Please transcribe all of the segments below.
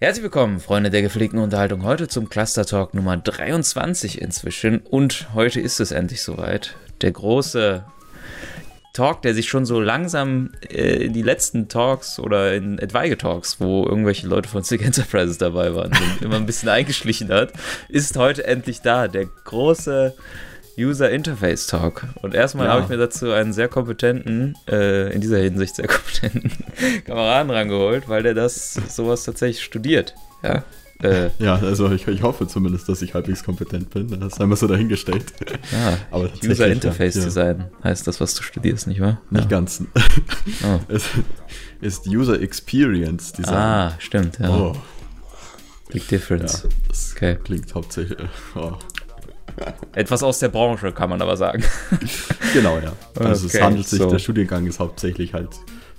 Herzlich willkommen, Freunde der gepflegten Unterhaltung, heute zum Cluster Talk Nummer 23 inzwischen. Und heute ist es endlich soweit. Der große Talk, der sich schon so langsam äh, in die letzten Talks oder in etwaige Talks, wo irgendwelche Leute von Sick Enterprises dabei waren, immer ein bisschen eingeschlichen hat, ist heute endlich da. Der große User Interface Talk. Und erstmal Ja. habe ich mir dazu einen sehr kompetenten, äh, in dieser Hinsicht sehr kompetenten Kameraden rangeholt, weil der das sowas tatsächlich studiert. Ja. Äh, Ja, also ich, ich hoffe zumindest, dass ich halbwegs kompetent bin. Das ist einmal so dahingestellt. ja. Aber tatsächlich, User Interface ja, ja. Design heißt das, was du studierst, nicht wahr? Nicht ja. ganz. Oh. Es ist User Experience Design. Ah, stimmt, ja. Oh, Big ja, Difference. das Okay. klingt hauptsächlich. Oh. Etwas aus der Branche, kann man aber sagen. Genau, ja. Also Okay, es handelt sich, so. der Studiengang ist hauptsächlich halt,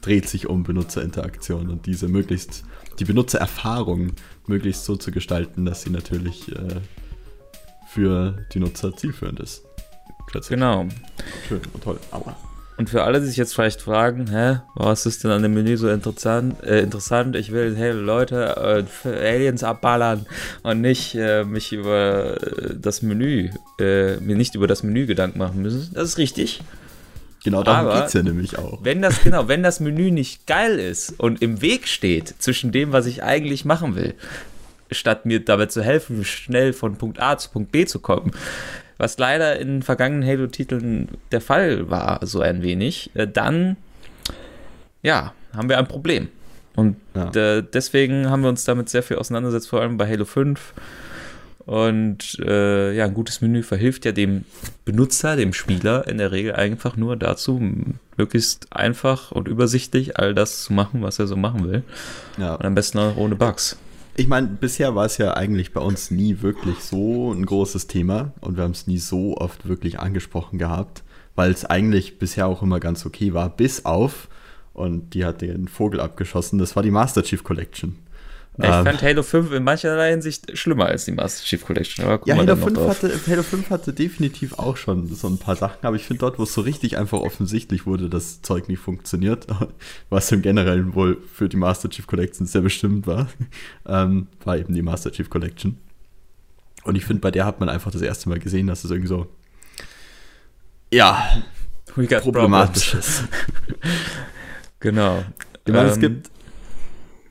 dreht sich um Benutzerinteraktion und diese möglichst, die Benutzererfahrung möglichst so zu gestalten, dass sie natürlich äh, für die Nutzer zielführend ist. Genau. Schön und toll. Aber Und für alle, die sich jetzt vielleicht fragen, hä, was ist denn an dem Menü so interessant? Äh, interessant, ich will, hey Leute, äh, für Aliens abballern und nicht äh, mich über äh, das Menü, äh, mir nicht über das Menü Gedanken machen müssen. Das ist richtig. genau darum geht es ja nämlich auch. Wenn das, genau, wenn das Menü nicht geil ist und im Weg steht zwischen dem, was ich eigentlich machen will, statt mir dabei zu helfen, schnell von Punkt A zu Punkt B zu kommen, was leider in vergangenen Halo-Titeln der Fall war, so ein wenig, äh, dann, ja, haben wir ein Problem. Und Ja. äh, deswegen haben wir uns damit sehr viel auseinandergesetzt, vor allem bei Halo 5. Und äh, ja, ein gutes Menü verhilft ja dem Benutzer, dem Spieler in der Regel einfach nur dazu, möglichst einfach und übersichtlich all das zu machen, was er so machen will. Ja. Und am besten auch ohne Bugs. Ich meine, bisher war es ja eigentlich bei uns nie wirklich so ein großes Thema und wir haben es nie so oft wirklich angesprochen gehabt, weil es eigentlich bisher auch immer ganz okay war, bis auf, und die hat den Vogel abgeschossen, das war die Master Chief Collection. Ich Ähm, fand Halo 5 in mancherlei Hinsicht schlimmer als die Master Chief Collection. Aber ja, Halo dann noch 5, drauf. hatte, Halo 5 hatte definitiv auch schon so ein paar Sachen, aber ich finde dort, wo es so richtig einfach offensichtlich wurde, dass Zeug nicht funktioniert, was im Generellen wohl für die Master Chief Collection sehr bestimmt war, ähm, war eben die Master Chief Collection. Und ich finde, bei der hat man einfach das erste Mal gesehen, dass es irgendwie so, ja, problematisch ist. Genau. Ich meine, es Ähm, gibt,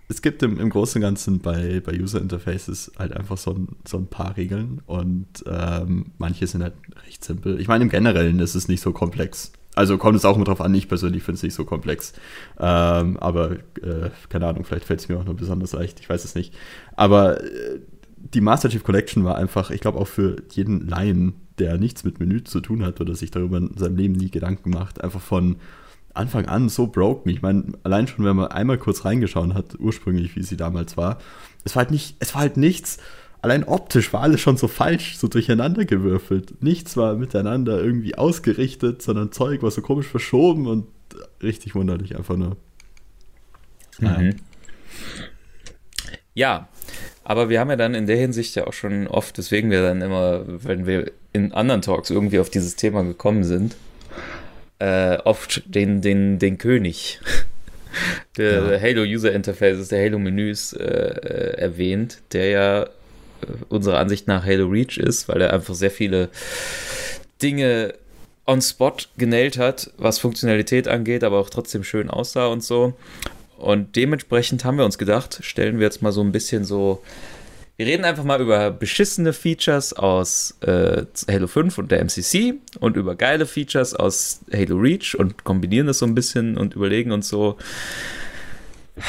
es gibt im, im Großen und Ganzen bei, bei User Interfaces halt einfach so ein, so ein paar Regeln und ähm, manche sind halt recht simpel. Ich meine, im Generellen ist es nicht so komplex. Also kommt es auch immer drauf an, ich persönlich finde es nicht so komplex. Ähm, aber äh, keine Ahnung, vielleicht fällt es mir auch nur besonders leicht, ich weiß es nicht. Aber äh, die Master Chief Collection war einfach, ich glaube auch für jeden Laien, der nichts mit Menü zu tun hat oder sich darüber in seinem Leben nie Gedanken macht, einfach von Anfang an so broken. Ich meine, allein schon, wenn man einmal kurz reingeschaut hat, ursprünglich, wie sie damals war, es war halt nicht, es war halt nichts. Allein optisch war alles schon so falsch, so durcheinander gewürfelt. Nichts war miteinander irgendwie ausgerichtet, sondern Zeug war so komisch verschoben und richtig wunderlich einfach nur. Mhm. Ja, aber wir haben ja dann in der Hinsicht ja auch schon oft, deswegen wir dann immer, wenn wir in anderen Talks irgendwie auf dieses Thema gekommen sind, äh, oft den, den, den König der Ja. Halo User Interfaces, der Halo Menüs äh, äh, erwähnt, der ja äh, unserer Ansicht nach Halo Reach ist, weil er einfach sehr viele Dinge on Spot genäht hat, was Funktionalität angeht, aber auch trotzdem schön aussah und so. Und dementsprechend haben wir uns gedacht, stellen wir jetzt mal so ein bisschen so. Wir reden einfach mal über beschissene Features aus äh, Halo 5 und der MCC und über geile Features aus Halo Reach und kombinieren das so ein bisschen und überlegen uns so,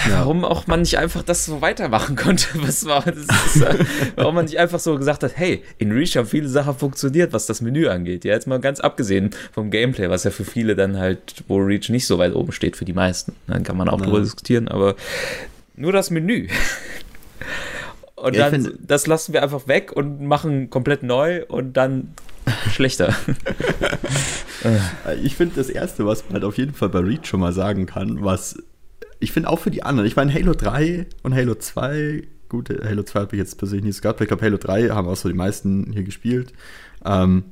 warum auch man nicht einfach das so weitermachen konnte. Was war, das ist, äh, warum man nicht einfach so gesagt hat, hey, in Reach haben viele Sachen funktioniert, was das Menü angeht. Ja, jetzt mal ganz abgesehen vom Gameplay, was ja für viele dann halt, wo Reach nicht so weit oben steht, für die meisten. Dann kann man auch Ja. drüber diskutieren, aber nur das Menü. Und Ja, dann, finde- das lassen wir einfach weg und machen komplett neu und dann schlechter. Äh, Ich finde das Erste, was man halt auf jeden Fall bei Reach schon mal sagen kann, was ich finde auch für die anderen, ich meine Halo 3 und Halo 2, gut, Halo 2 habe ich jetzt persönlich nicht so gehabt, aber ich glaube Halo 3 haben auch so die meisten hier gespielt, ähm,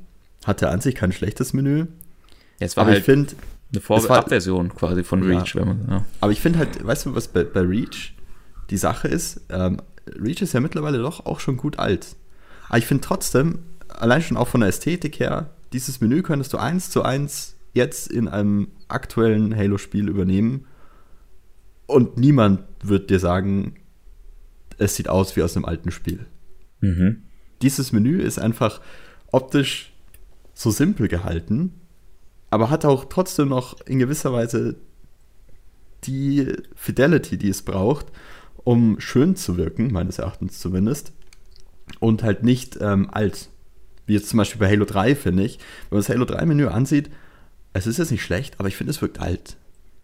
hatte an sich kein schlechtes Menü, Jetzt war aber halt ich finde, eine Vor es war- Abversion quasi von Ja. Reach, wenn man, ja. aber ich finde halt, weißt du, was bei, bei Reach die Sache ist, ähm, Reach ist ja mittlerweile doch auch schon gut alt. Aber ich finde trotzdem, allein schon auch von der Ästhetik her, dieses Menü könntest du eins zu eins jetzt in einem aktuellen Halo-Spiel übernehmen und niemand wird dir sagen, es sieht aus wie aus einem alten Spiel. Mhm. Dieses Menü ist einfach optisch so simpel gehalten, aber hat auch trotzdem noch in gewisser Weise die Fidelity, die es braucht, um schön zu wirken, meines Erachtens zumindest, und halt nicht ähm, alt. Wie jetzt zum Beispiel bei Halo 3, finde ich. Wenn man das Halo 3-Menü ansieht, es ist jetzt nicht schlecht, aber ich finde, es wirkt alt.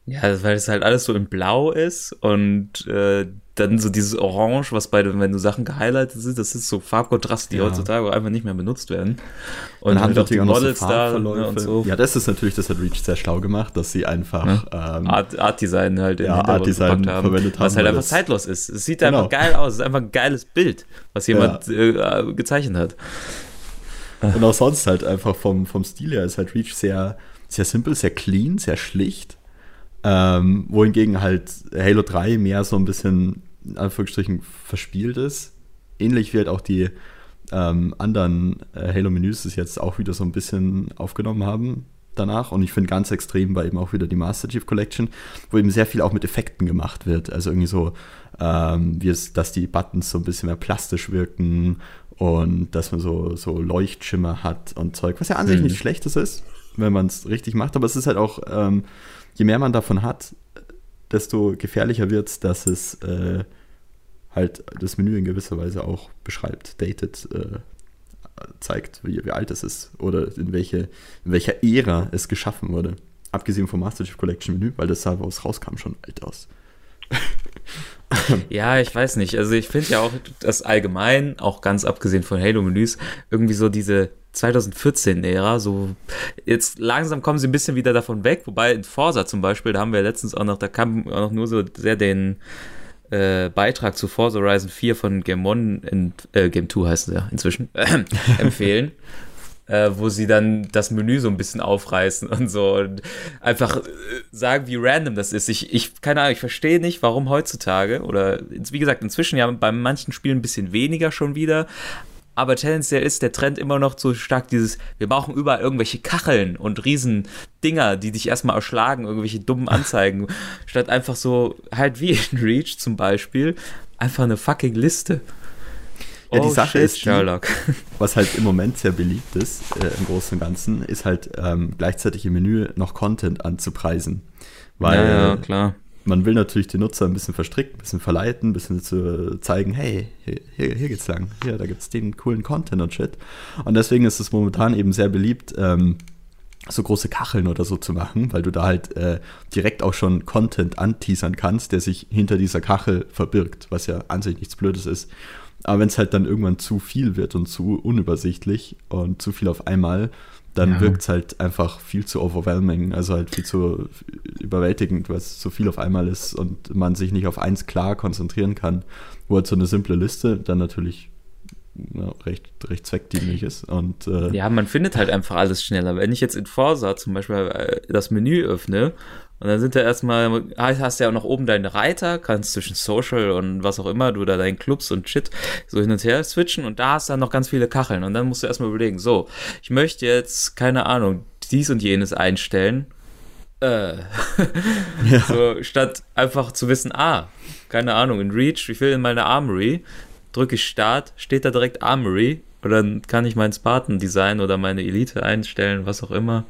Ja, weil es halt alles so in Blau ist und äh, dann so dieses Orange, was bei, wenn du Sachen gehighlightet sind, das ist so Farbkontraste, die ja. heutzutage einfach nicht mehr benutzt werden. Und dann halt auch die Models so da ne, und so. Ja, das ist natürlich, das hat Reach sehr schlau gemacht, dass sie einfach ja. ähm, Art, Art Design halt in ja, Art Design haben, verwendet haben. Was halt einfach zeitlos ist. Es sieht genau. einfach geil aus. Es ist einfach ein geiles Bild, was jemand ja. äh, gezeichnet hat. Und auch sonst halt einfach vom, vom Stil her ist halt Reach sehr, sehr simpel, sehr clean, sehr schlicht. Ähm, wohingegen halt Halo 3 mehr so ein bisschen, in Anführungsstrichen, verspielt ist. Ähnlich wie halt auch die ähm, anderen äh, Halo-Menüs es jetzt auch wieder so ein bisschen aufgenommen haben danach. Und ich finde ganz extrem war eben auch wieder die Master Chief Collection, wo eben sehr viel auch mit Effekten gemacht wird. Also irgendwie so, ähm, wie es, dass die Buttons so ein bisschen mehr plastisch wirken und dass man so, so Leuchtschimmer hat und Zeug, was ja an sich mhm. nichts Schlechtes ist, wenn man es richtig macht. Aber es ist halt auch ähm, je mehr man davon hat, desto gefährlicher wird es, dass es äh, halt das Menü in gewisser Weise auch beschreibt, dated, äh, zeigt, wie, wie, alt es ist oder in, welche, in welcher Ära es geschaffen wurde. Abgesehen vom Master Chief Collection Menü, weil das sah, wo es rauskam, schon alt aus. ja, ich weiß nicht. Also ich finde ja auch, dass allgemein, auch ganz abgesehen von Halo-Menüs, irgendwie so diese 2014-Ära, so jetzt langsam kommen sie ein bisschen wieder davon weg, wobei in Forsa zum Beispiel, da haben wir letztens auch noch, da kam auch noch nur so sehr den äh, Beitrag zu Forza Horizon 4 von Game One, in, äh, Game 2 heißt es ja inzwischen, äh, empfehlen äh, wo sie dann das Menü so ein bisschen aufreißen und so und einfach äh, sagen, wie random das ist. Ich, ich keine Ahnung, ich verstehe nicht, warum heutzutage oder wie gesagt, inzwischen ja bei manchen Spielen ein bisschen weniger schon wieder, aber tendenziell ist der Trend immer noch so stark dieses, wir brauchen überall irgendwelche Kacheln und riesen Dinger, die dich erstmal erschlagen, irgendwelche dummen Anzeigen, statt einfach so, halt wie in Reach zum Beispiel, einfach eine fucking Liste. Ja, die oh, Sache shit, ist, Sherlock. was halt im Moment sehr beliebt ist, äh, im Großen und Ganzen, ist halt ähm, gleichzeitig im Menü noch Content anzupreisen. Weil ja, ja, klar. Man will natürlich den Nutzer ein bisschen verstricken, ein bisschen verleiten, ein bisschen zu zeigen, hey, hier, hier, geht's lang, hier, da gibt's den coolen Content und shit. Und deswegen ist es momentan eben sehr beliebt, ähm, so große Kacheln oder so zu machen, weil du da halt äh, direkt auch schon Content anteasern kannst, der sich hinter dieser Kachel verbirgt, was ja an sich nichts Blödes ist. Aber wenn es halt dann irgendwann zu viel wird und zu unübersichtlich und zu viel auf einmal, dann ja. wirkt es halt einfach viel zu overwhelming, also halt viel zu überwältigend, weil es zu viel auf einmal ist und man sich nicht auf eins klar konzentrieren kann, wo halt so eine simple Liste dann natürlich ja, recht, recht zweckdienlich ist. Und, äh, ja, man findet halt einfach alles schneller. Wenn ich jetzt in Forsa zum Beispiel äh, das Menü öffne und dann sind da erstmal, hast du ja auch noch oben deine Reiter, kannst zwischen Social und was auch immer, du da deinen Clubs und Shit so hin und her switchen und da hast du dann noch ganz viele Kacheln und dann musst du erstmal überlegen, so, ich möchte jetzt, keine Ahnung, dies und jenes einstellen. Äh. ja. So, statt einfach zu wissen, ah, keine Ahnung, in Reach, ich will in meine Armory, drücke ich Start, steht da direkt Armory und dann kann ich mein Spartan-Design oder meine Elite einstellen, was auch immer.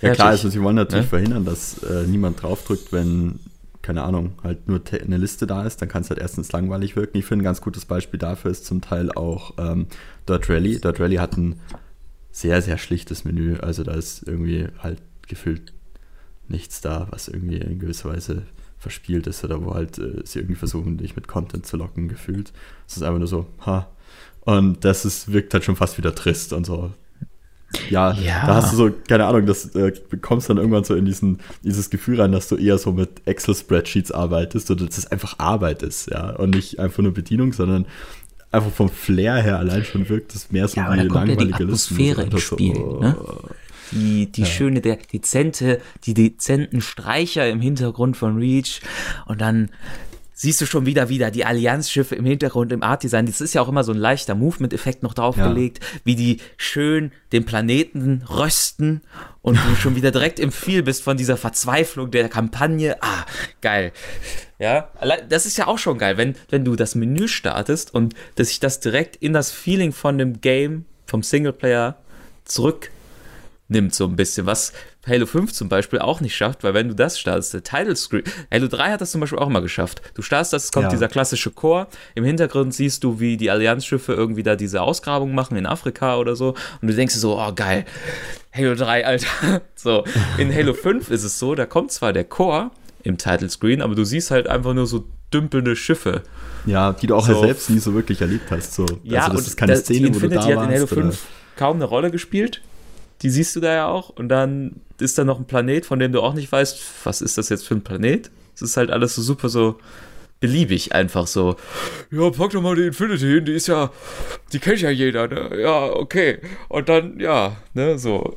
Ja klar, also sie wollen natürlich ja? verhindern, dass äh, niemand draufdrückt, wenn, keine Ahnung, halt nur eine Liste da ist, dann kann es halt erstens langweilig wirken. Ich finde, ein ganz gutes Beispiel dafür ist zum Teil auch ähm, Dirt Rally. Dirt Rally hat ein sehr, sehr schlichtes Menü. Also da ist irgendwie halt gefühlt nichts da, was irgendwie in gewisser Weise verspielt ist oder wo halt äh, sie irgendwie versuchen, dich mit Content zu locken, gefühlt. Es ist einfach nur so, ha. Und das ist, wirkt halt schon fast wieder trist und so. Ja, ja, da hast du so, keine Ahnung, das äh, bekommst dann irgendwann so in diesen, dieses Gefühl rein, dass du eher so mit Excel-Spreadsheets arbeitest oder dass es einfach Arbeit ist, ja, und nicht einfach nur Bedienung, sondern einfach vom Flair her allein schon wirkt es mehr so ja, wie langweilige ja die Atmosphäre Listen. Im Spiel, so, oh. ne? Die, die ja. schöne, der dezente, die dezenten Streicher im Hintergrund von Reach und dann siehst du schon wieder wieder die Allianzschiffe im Hintergrund im Art Design. Das ist ja auch immer so ein leichter Movement-Effekt noch draufgelegt, ja. wie die schön den Planeten rösten und du schon wieder direkt im Feel bist von dieser Verzweiflung der Kampagne. Ah, geil. Ja, das ist ja auch schon geil, wenn, wenn du das Menü startest und dass sich das direkt in das Feeling von dem Game, vom Singleplayer zurück nimmt so ein bisschen, was Halo 5 zum Beispiel auch nicht schafft, weil wenn du das startest, der Title Screen, Halo 3 hat das zum Beispiel auch mal geschafft. Du startest das, es kommt ja. dieser klassische Chor, im Hintergrund siehst du, wie die Allianzschiffe irgendwie da diese Ausgrabung machen in Afrika oder so und du denkst dir so, oh geil, Halo 3, Alter. So, in Halo 5 ist es so, da kommt zwar der Chor im Title Screen, aber du siehst halt einfach nur so dümpelnde Schiffe. Ja, die du auch so. selbst nie so wirklich erlebt hast. So. Ja, also das und ist keine das, Szene, wo du da hat in Halo 5 oder? kaum eine Rolle gespielt die siehst du da ja auch. Und dann ist da noch ein Planet, von dem du auch nicht weißt, was ist das jetzt für ein Planet? Es ist halt alles so super so beliebig einfach so. Ja, pack doch mal die Infinity hin, die ist ja, die kennt ja jeder, ne? Ja, okay. Und dann, ja, ne, so.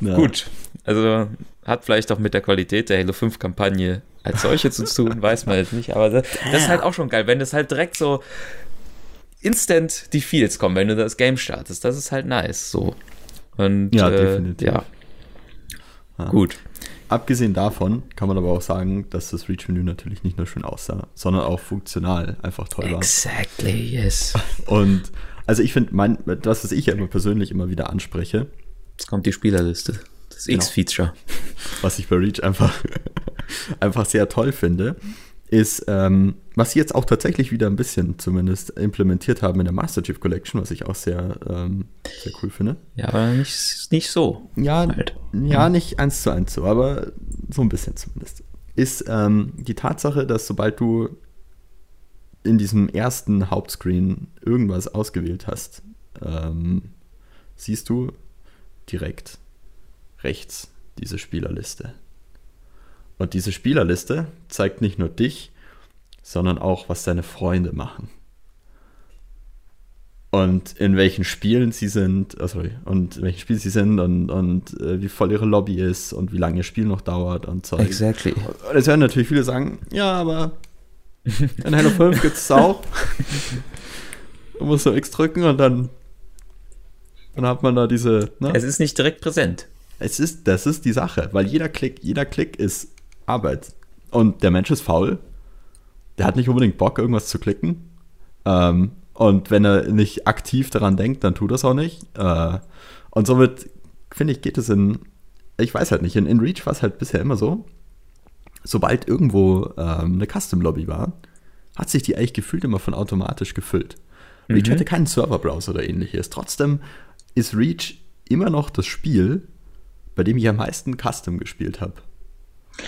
Ja. Gut. Also hat vielleicht auch mit der Qualität der Halo 5 Kampagne als solche zu tun, weiß man jetzt nicht, aber das, das ist halt auch schon geil, wenn das halt direkt so instant die Feels kommen, wenn du das Game startest. Das ist halt nice, so. Und, ja, äh, definitiv. Ja. ja. Gut. Abgesehen davon kann man aber auch sagen, dass das Reach-Menü natürlich nicht nur schön aussah, sondern auch funktional einfach toll war. Exactly, yes. Und also ich finde, mein, das, was ich ja immer persönlich immer wieder anspreche. Jetzt kommt die Spielerliste. Das genau. X-Feature. Was ich bei Reach einfach, einfach sehr toll finde, ist, ähm, was sie jetzt auch tatsächlich wieder ein bisschen zumindest implementiert haben in der Master Chief Collection, was ich auch sehr, ähm, sehr cool finde. Ja, aber nicht, nicht so. Ja, halt. ja, nicht eins zu eins so, aber so ein bisschen zumindest. Ist ähm, die Tatsache, dass sobald du in diesem ersten Hauptscreen irgendwas ausgewählt hast, ähm, siehst du direkt rechts diese Spielerliste. Und diese Spielerliste zeigt nicht nur dich, sondern auch, was deine Freunde machen. Und in welchen Spielen sie sind, oh sorry, und in welchen Spielen sie sind und, und äh, wie voll ihre Lobby ist und wie lange ihr Spiel noch dauert und so. Exactly. Und jetzt werden natürlich viele sagen, ja, aber in Halo 5 gibt es auch. du musst so X drücken und dann, dann hat man da diese. Ne? Es ist nicht direkt präsent. Es ist, das ist die Sache, weil jeder Klick, jeder Klick ist Arbeit. Und der Mensch ist faul. Der hat nicht unbedingt Bock, irgendwas zu klicken. Ähm, und wenn er nicht aktiv daran denkt, dann tut er es auch nicht. Äh, und somit, finde ich, geht es in, ich weiß halt nicht, in, in Reach war es halt bisher immer so, sobald irgendwo ähm, eine Custom-Lobby war, hat sich die eigentlich gefühlt immer von automatisch gefüllt. Reach mhm. hatte keinen Serverbrowser oder ähnliches. Trotzdem ist Reach immer noch das Spiel, bei dem ich am meisten Custom gespielt habe.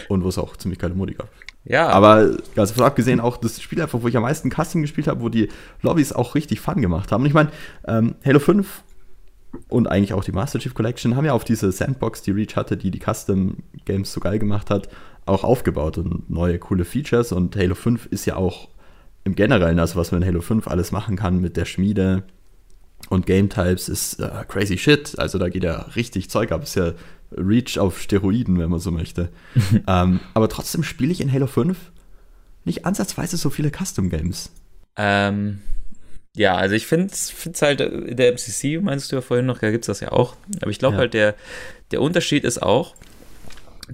Und wo es auch ziemlich geile Modi gab. Ja. Aber also abgesehen auch das Spiel einfach, wo ich am meisten Custom gespielt habe, wo die Lobbys auch richtig Fun gemacht haben. Und ich meine, ähm, Halo 5 und eigentlich auch die Master Chief Collection haben ja auf diese Sandbox, die Reach hatte, die die Custom Games so geil gemacht hat, auch aufgebaut und neue coole Features. Und Halo 5 ist ja auch im Generellen, also was man in Halo 5 alles machen kann mit der Schmiede und Game Types, ist äh, crazy shit. Also da geht ja richtig Zeug ab. Ist ja Reach auf Steroiden, wenn man so möchte. ähm, aber trotzdem spiele ich in Halo 5 nicht ansatzweise so viele Custom Games. Ähm, ja, also ich finde es halt in der MCC, meinst du ja vorhin noch, da gibt es das ja auch. Aber ich glaube ja. halt, der, der Unterschied ist auch,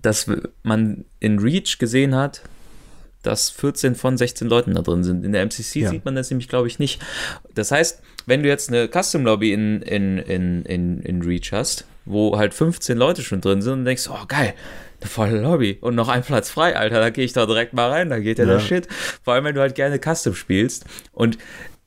dass man in Reach gesehen hat, dass 14 von 16 Leuten da drin sind. In der MCC ja. sieht man das nämlich, glaube ich, nicht. Das heißt, wenn du jetzt eine Custom Lobby in, in, in, in, in Reach hast, wo halt 15 Leute schon drin sind und denkst, oh geil, eine volle Lobby und noch ein Platz frei, Alter, da gehe ich da direkt mal rein, da geht ja, ja der Shit. Vor allem, wenn du halt gerne Custom spielst. Und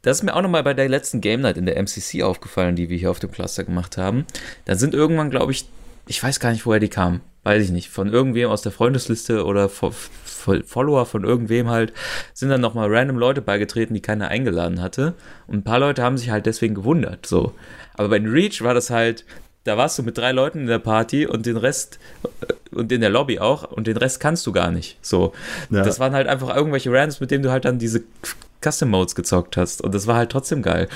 das ist mir auch nochmal bei der letzten Game Night in der MCC aufgefallen, die wir hier auf dem Cluster gemacht haben. Da sind irgendwann, glaube ich, ich weiß gar nicht, woher die kamen. Weiß ich nicht. Von irgendwem aus der Freundesliste oder Follower von irgendwem halt, sind dann nochmal random Leute beigetreten, die keiner eingeladen hatte. Und ein paar Leute haben sich halt deswegen gewundert. So. Aber bei Reach war das halt, da warst du mit drei Leuten in der Party und den Rest äh, und in der Lobby auch und den Rest kannst du gar nicht. So, ja. das waren halt einfach irgendwelche Randoms, mit denen du halt dann diese Custom Modes gezockt hast und das war halt trotzdem geil.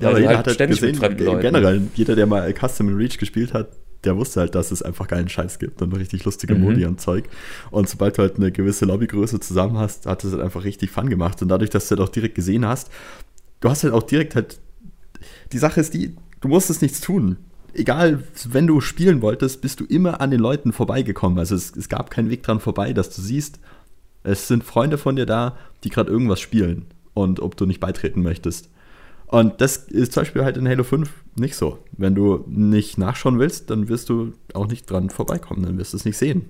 Ja, aber jeder halt hat ständig gesehen, mit fremden Leuten. Generell, jeder, der mal Custom in Reach gespielt hat, der wusste halt, dass es einfach geilen Scheiß gibt und richtig lustige Mhm. Modi und Zeug. Und sobald du halt eine gewisse Lobbygröße zusammen hast, hat es halt einfach richtig Fun gemacht. Und dadurch, dass du halt auch direkt gesehen hast, du hast halt auch direkt halt. Die Sache ist die, du musstest nichts tun. Egal, wenn du spielen wolltest, bist du immer an den Leuten vorbeigekommen. Also es, es gab keinen Weg dran vorbei, dass du siehst, es sind Freunde von dir da, die gerade irgendwas spielen und ob du nicht beitreten möchtest. Und das ist zum Beispiel halt in Halo 5 nicht so. Wenn du nicht nachschauen willst, dann wirst du auch nicht dran vorbeikommen, dann wirst du es nicht sehen,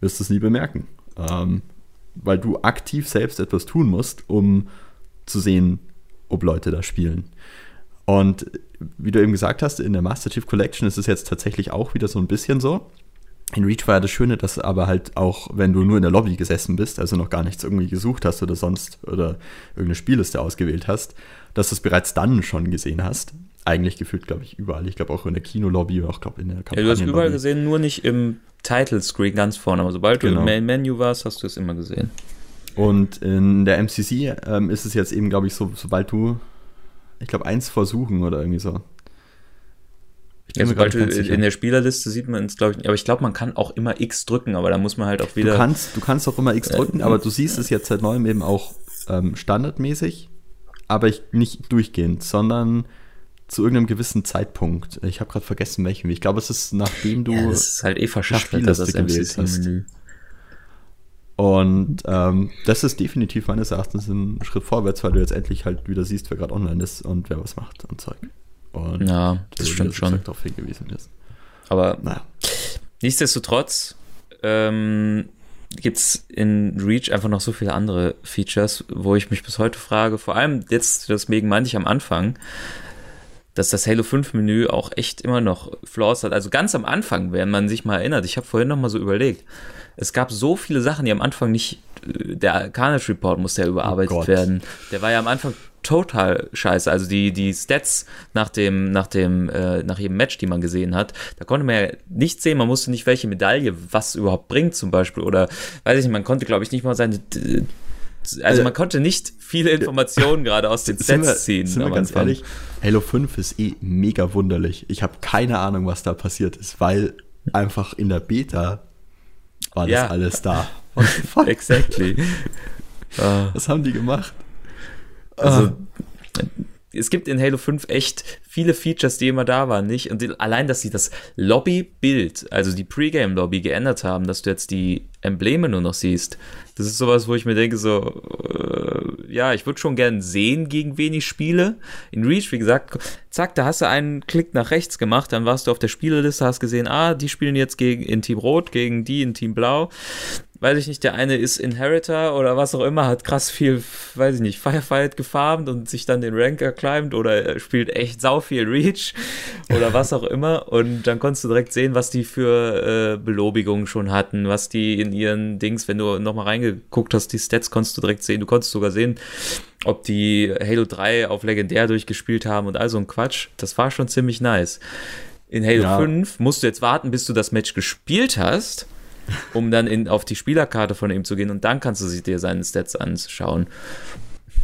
wirst es nie bemerken. Ähm, weil du aktiv selbst etwas tun musst, um zu sehen, ob Leute da spielen. Und wie du eben gesagt hast, in der Master Chief Collection ist es jetzt tatsächlich auch wieder so ein bisschen so. In Reach war ja das Schöne, dass aber halt auch, wenn du nur in der Lobby gesessen bist, also noch gar nichts irgendwie gesucht hast oder sonst oder irgendeine Spielliste ausgewählt hast, dass du es bereits dann schon gesehen hast. Eigentlich gefühlt, glaube ich, überall. Ich glaube auch in der Kinolobby, auch glaube in der Ja, Kampagne. du hast überall gesehen, nur nicht im Title Screen ganz vorne. Aber sobald du Genau. im Main Menu warst, hast du es immer gesehen. Und in der MCC ähm, ist es jetzt eben, glaube ich, so, sobald du, ich glaube, eins versuchen oder irgendwie so. Ich Ja, sobald du in der Spielerliste sieht man es, glaube ich, nicht. aber ich glaube, man kann auch immer X drücken, aber da muss man halt auch Du wieder. kannst, du kannst auch immer X drücken, aber du siehst es jetzt seit neuem eben auch ähm, standardmäßig, aber ich, nicht durchgehend, sondern zu irgendeinem gewissen Zeitpunkt. Ich habe gerade vergessen, welchen. Ich glaube, es ist nachdem du. ja, das ist halt eh verschachtelt, das gewählt MCC-Menü. Und ähm, das ist definitiv meines Erachtens ein Schritt vorwärts, weil du jetzt endlich halt wieder siehst, wer gerade online ist und wer was macht und Zeug. Und Ja, das stimmt wie schon. gesagt, darauf hingewiesen ist. Aber Naja. nichtsdestotrotz ähm, gibt es in Reach einfach noch so viele andere Features, wo ich mich bis heute frage, vor allem jetzt, deswegen meinte ich am Anfang, dass das Halo 5 Menü auch echt immer noch Flaws hat. Also ganz am Anfang, wenn man sich mal erinnert, ich habe vorhin noch mal so überlegt, es gab so viele Sachen, die am Anfang nicht, äh, der Carnage Report musste ja überarbeitet Gott. werden. Der war ja am Anfang total scheiße. Also die, die Stats nach dem, nach dem, äh, nach jedem Match, die man gesehen hat, da konnte man ja nicht sehen, man musste nicht welche Medaille was überhaupt bringt zum Beispiel oder weiß ich nicht, man konnte glaube ich nicht mal seine also Äh, man konnte nicht viele Informationen gerade aus den Sets ziehen. sind wir ganz Anfang. ehrlich, Halo 5 ist eh mega wunderlich. Ich habe keine Ahnung, was da passiert ist, weil einfach in der Beta war das Ja. alles da. What the fuck? Exactly. Ah. Was haben die gemacht? Also, es gibt in Halo 5 echt viele Features, die immer da waren, nicht? Und allein, dass sie das Lobby-Bild, also die Pre-Game-Lobby geändert haben, dass du jetzt die Embleme nur noch siehst, das ist sowas, wo ich mir denke, so, äh, ja, ich würde schon gern sehen, gegen wen ich spiele. In Reach, wie gesagt, zack, da hast du einen Klick nach rechts gemacht, dann warst du auf der Spielerliste, hast gesehen, ah, die spielen jetzt gegen in Team Rot, gegen die in Team Blau weiß ich nicht, der eine ist Inheritor oder was auch immer, hat krass viel, weiß ich nicht, Firefight gefarmt und sich dann den Rank erclimbt oder er spielt echt sau viel Reach oder was auch immer und dann konntest du direkt sehen, was die für äh, Belobigungen schon hatten, was die in ihren Dings, wenn du nochmal reingeguckt hast, die Stats konntest du direkt sehen, du konntest sogar sehen, ob die Halo 3 auf Legendär durchgespielt haben und all so ein Quatsch, das war schon ziemlich nice. In Halo Ja. 5 musst du jetzt warten, bis du das Match gespielt hast um dann in, auf die Spielerkarte von ihm zu gehen und dann kannst du sich dir seine Stats anschauen.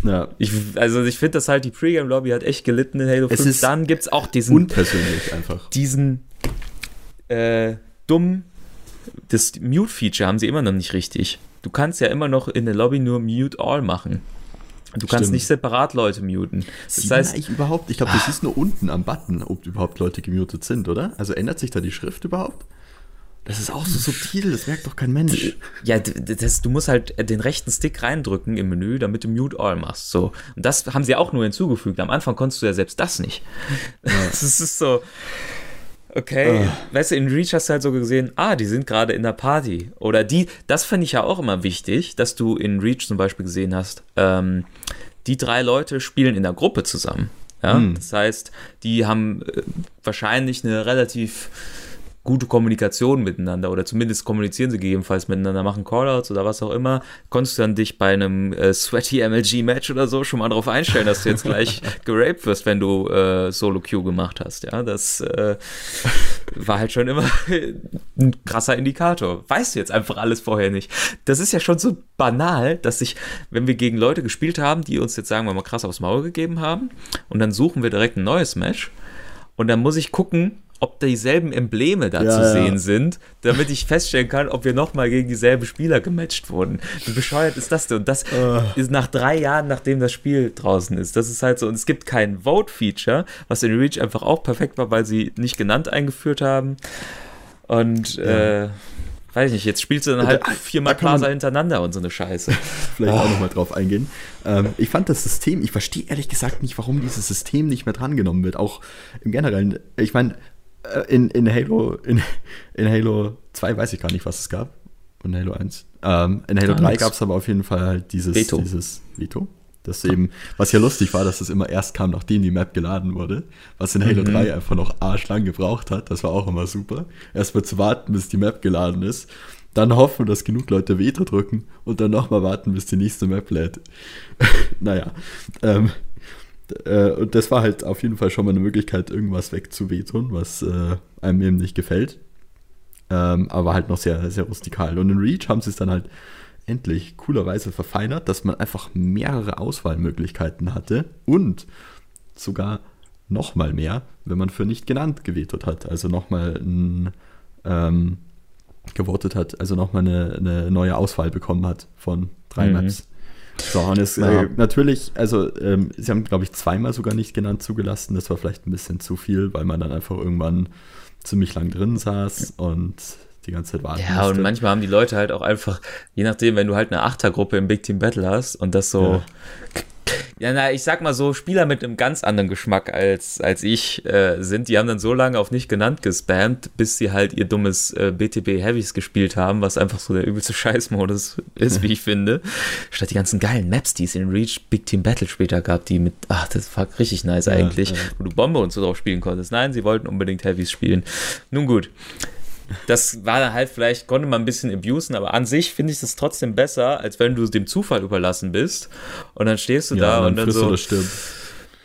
Ja. Ich, also ich finde das halt, die Pre-Game-Lobby hat echt gelitten in Halo Es 5. ist Dann gibt es auch diesen, Unpersönlich einfach. diesen äh, dummen, das Mute-Feature haben sie immer noch nicht richtig. Du kannst ja immer noch in der Lobby nur Mute All machen. Du kannst Stimmt. nicht separat Leute muten. Das Sieht heißt, eigentlich überhaupt, ich glaube, du siehst nur unten am Button, ob überhaupt Leute gemutet sind, oder? Also ändert sich da die Schrift überhaupt? Das ist auch so subtil, das merkt doch kein Mensch. Ja, das, du musst halt den rechten Stick reindrücken im Menü, damit du Mute All machst. So. Und das haben sie auch nur hinzugefügt. Am Anfang konntest du ja selbst das nicht. Das ist so. Okay, weißt du, in Reach hast du halt so gesehen, ah, die sind gerade in der Party. Oder die, das finde ich ja auch immer wichtig, dass du in Reach zum Beispiel gesehen hast, ähm, die drei Leute spielen in der Gruppe zusammen. Ja? Hm. Das heißt, die haben äh, wahrscheinlich eine relativ gute Kommunikation miteinander oder zumindest kommunizieren sie gegebenenfalls miteinander, machen Callouts oder was auch immer, konntest du dann dich bei einem äh, Sweaty MLG-Match oder so schon mal darauf einstellen, dass du jetzt gleich geraped wirst, wenn du äh, Solo-Queue gemacht hast. Ja, das äh, war halt schon immer ein krasser Indikator. Weißt du jetzt einfach alles vorher nicht. Das ist ja schon so banal, dass ich, wenn wir gegen Leute gespielt haben, die uns jetzt sagen wir mal krass aufs Maul gegeben haben und dann suchen wir direkt ein neues Match und dann muss ich gucken, ob dieselben Embleme da Ja, zu ja. sehen sind, damit ich feststellen kann, ob wir nochmal gegen dieselben Spieler gematcht wurden. Wie bescheuert ist das denn? Und das Ah. ist nach drei Jahren, nachdem das Spiel draußen ist. Das ist halt so. Und es gibt kein Vote-Feature, was in Reach einfach auch perfekt war, weil sie nicht genannt eingeführt haben. Und äh, weiß ich nicht, jetzt spielst du dann halt Da- viermal da Plaza hintereinander und so eine Scheiße. vielleicht Ah. auch nochmal drauf eingehen. Ähm, ich fand das System, ich verstehe ehrlich gesagt nicht, warum dieses System nicht mehr drangenommen wird. Auch im Generellen. Ich meine, in, in Halo, in, in Halo 2 weiß ich gar nicht, was es gab. Und Halo 1. Ähm, in Halo Gar 3 nix. gab es aber auf jeden Fall halt dieses Veto. Dieses Veto. Das eben, was ja lustig war, dass es immer erst kam, nachdem die Map geladen wurde. Was in Halo Mhm. 3 einfach noch arschlang gebraucht hat. Das war auch immer super. Erstmal zu warten, bis die Map geladen ist. Dann hoffen, dass genug Leute Veto drücken und dann nochmal warten, bis die nächste Map lädt. naja. Ähm, äh, und das war halt auf jeden Fall schon mal eine Möglichkeit, irgendwas wegzuwehtun, was äh, einem eben nicht gefällt. Ähm, aber halt noch sehr, sehr rustikal. Und in Reach haben sie es dann halt endlich coolerweise verfeinert, dass man einfach mehrere Auswahlmöglichkeiten hatte und sogar noch mal mehr, wenn man für nicht genannt gewetet hat. Also nochmal ein ähm, gewotet hat, also nochmal eine, eine neue Auswahl bekommen hat von drei Mhm. Maps. So, und es Ja. äh, natürlich, also ähm, sie haben, glaube ich, zweimal sogar nicht genannt zugelassen. Das war vielleicht ein bisschen zu viel, weil man dann einfach irgendwann ziemlich lang drin saß und die ganze Zeit warten Ja, und manchmal haben die Leute halt auch einfach, je nachdem, wenn du halt eine Achtergruppe im Big Team Battle hast und das so. Ja, na, ich sag mal so, Spieler mit einem ganz anderen Geschmack als, als ich äh, sind, die haben dann so lange auf nicht genannt gespammt, bis sie halt ihr dummes äh, BTB Heavies gespielt haben, was einfach so der übelste Scheißmodus ist, wie ich finde. Statt die ganzen geilen Maps, die es in Reach Big Team Battle später gab, die mit, ach, das war richtig nice Ja, eigentlich, ja. wo du Bombe und so drauf spielen konntest. Nein, sie wollten unbedingt Heavies spielen. Nun gut das war dann halt vielleicht, konnte man ein bisschen abusen, aber an sich finde ich das trotzdem besser, als wenn du dem Zufall überlassen bist und dann stehst du da und dann frisst so, oder stirbt.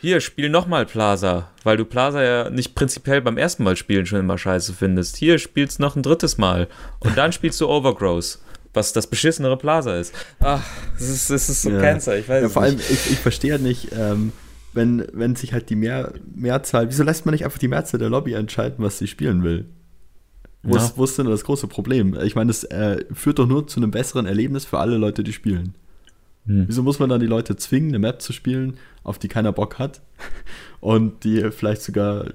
hier, spiel nochmal Plaza, weil du Plaza ja nicht prinzipiell beim ersten Mal spielen schon immer scheiße findest. Hier, spielst noch ein drittes Mal und dann spielst du Overgrowth, was das beschissenere Plaza ist. Ach, das ist, das ist so Ja. Cancer, ich weiß Ja, vor allem, ich, ich verstehe nicht, ähm, wenn, wenn sich halt die Mehr, Mehrzahl, wieso lässt man nicht einfach die Mehrzahl der Lobby entscheiden, was sie spielen will? Wo, Ja. ist, wo ist denn das große Problem? Ich meine, das äh, führt doch nur zu einem besseren Erlebnis für alle Leute, die spielen. Hm. Wieso muss man dann die Leute zwingen, eine Map zu spielen, auf die keiner Bock hat und die vielleicht sogar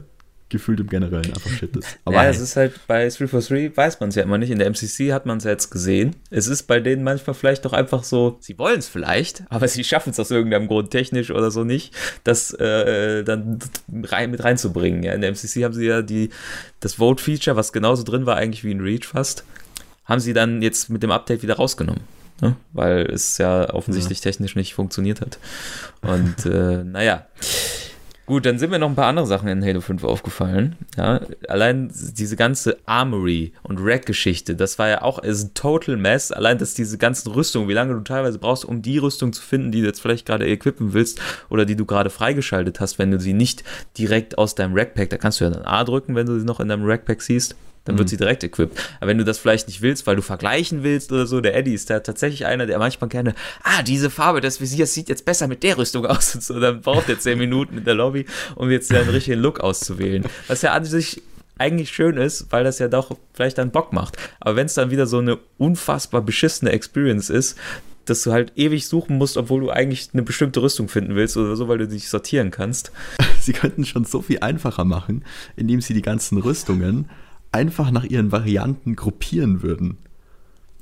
gefühlt im Generellen einfach shit ist? Aber ja, hey, es ist halt bei 343 weiß man es ja immer nicht. In der MCC hat man es ja jetzt gesehen. Es ist bei denen manchmal vielleicht doch einfach so, sie wollen es vielleicht, aber sie schaffen es aus irgendeinem Grund technisch oder so nicht, das äh, dann rein, mit reinzubringen. Ja, in der MCC haben sie ja die, das Vote-Feature, was genauso drin war eigentlich wie in Reach fast, haben sie dann jetzt mit dem Update wieder rausgenommen. Ne? Weil es ja offensichtlich technisch nicht funktioniert hat. Und äh, naja. Gut, dann sind mir noch ein paar andere Sachen in Halo 5 aufgefallen. Ja, allein diese ganze Armory und Rack-Geschichte, das war ja auch ist ein Total Mess. Allein, dass diese ganzen Rüstungen, wie lange du teilweise brauchst, um die Rüstung zu finden, die du jetzt vielleicht gerade equippen willst oder die du gerade freigeschaltet hast, wenn du sie nicht direkt aus deinem Rackpack, da kannst du ja dann A drücken, wenn du sie noch in deinem Rackpack siehst. Dann wird sie direkt equipped. Aber wenn du das vielleicht nicht willst, weil du vergleichen willst oder so, der Eddie ist da tatsächlich einer, der manchmal gerne, ah, diese Farbe des Visiers sieht jetzt besser mit der Rüstung aus und so. Dann braucht er 10 Minuten in der Lobby, um jetzt den richtigen Look auszuwählen. Was ja an sich eigentlich schön ist, weil das ja doch vielleicht dann Bock macht. Aber wenn es dann wieder so eine unfassbar beschissene Experience ist, dass du halt ewig suchen musst, obwohl du eigentlich eine bestimmte Rüstung finden willst oder so, weil du dich sortieren kannst. sie könnten schon so viel einfacher machen, indem sie die ganzen Rüstungen einfach nach ihren Varianten gruppieren würden.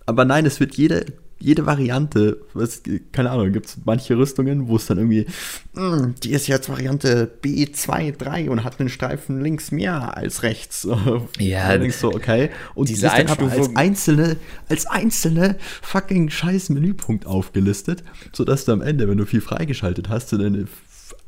Aber nein, es wird jede, jede Variante, was, keine Ahnung, gibt es manche Rüstungen, wo es dann irgendwie, "Mm, die ist jetzt Variante B2, 3 und hat einen Streifen links mehr als rechts. Ja, denkst du, okay. Und diese die ist dann aber als Einstufung- einzelne, als einzelne fucking scheiß Menüpunkt aufgelistet, sodass du am Ende, wenn du viel freigeschaltet hast, du deine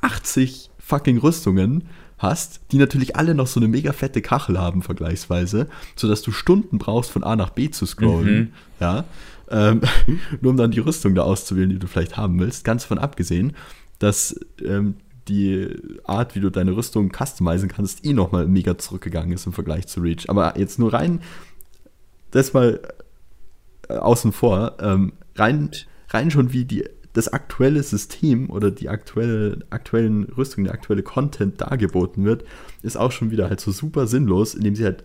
80 fucking Rüstungen hast, die natürlich alle noch so eine mega fette Kachel haben vergleichsweise, sodass du Stunden brauchst, von A nach B zu scrollen, ja, ähm, nur um dann die Rüstung da auszuwählen, die du vielleicht haben willst, ganz von abgesehen, dass ähm, die Art, wie du deine Rüstung customizen kannst, eh nochmal mega zurückgegangen ist im Vergleich zu Reach. Aber jetzt nur rein, das mal äh, außen vor, ähm, rein, rein schon wie die das aktuelle System oder die aktuelle, aktuellen Rüstungen, der aktuelle Content dargeboten wird, ist auch schon wieder halt so super sinnlos, indem sie halt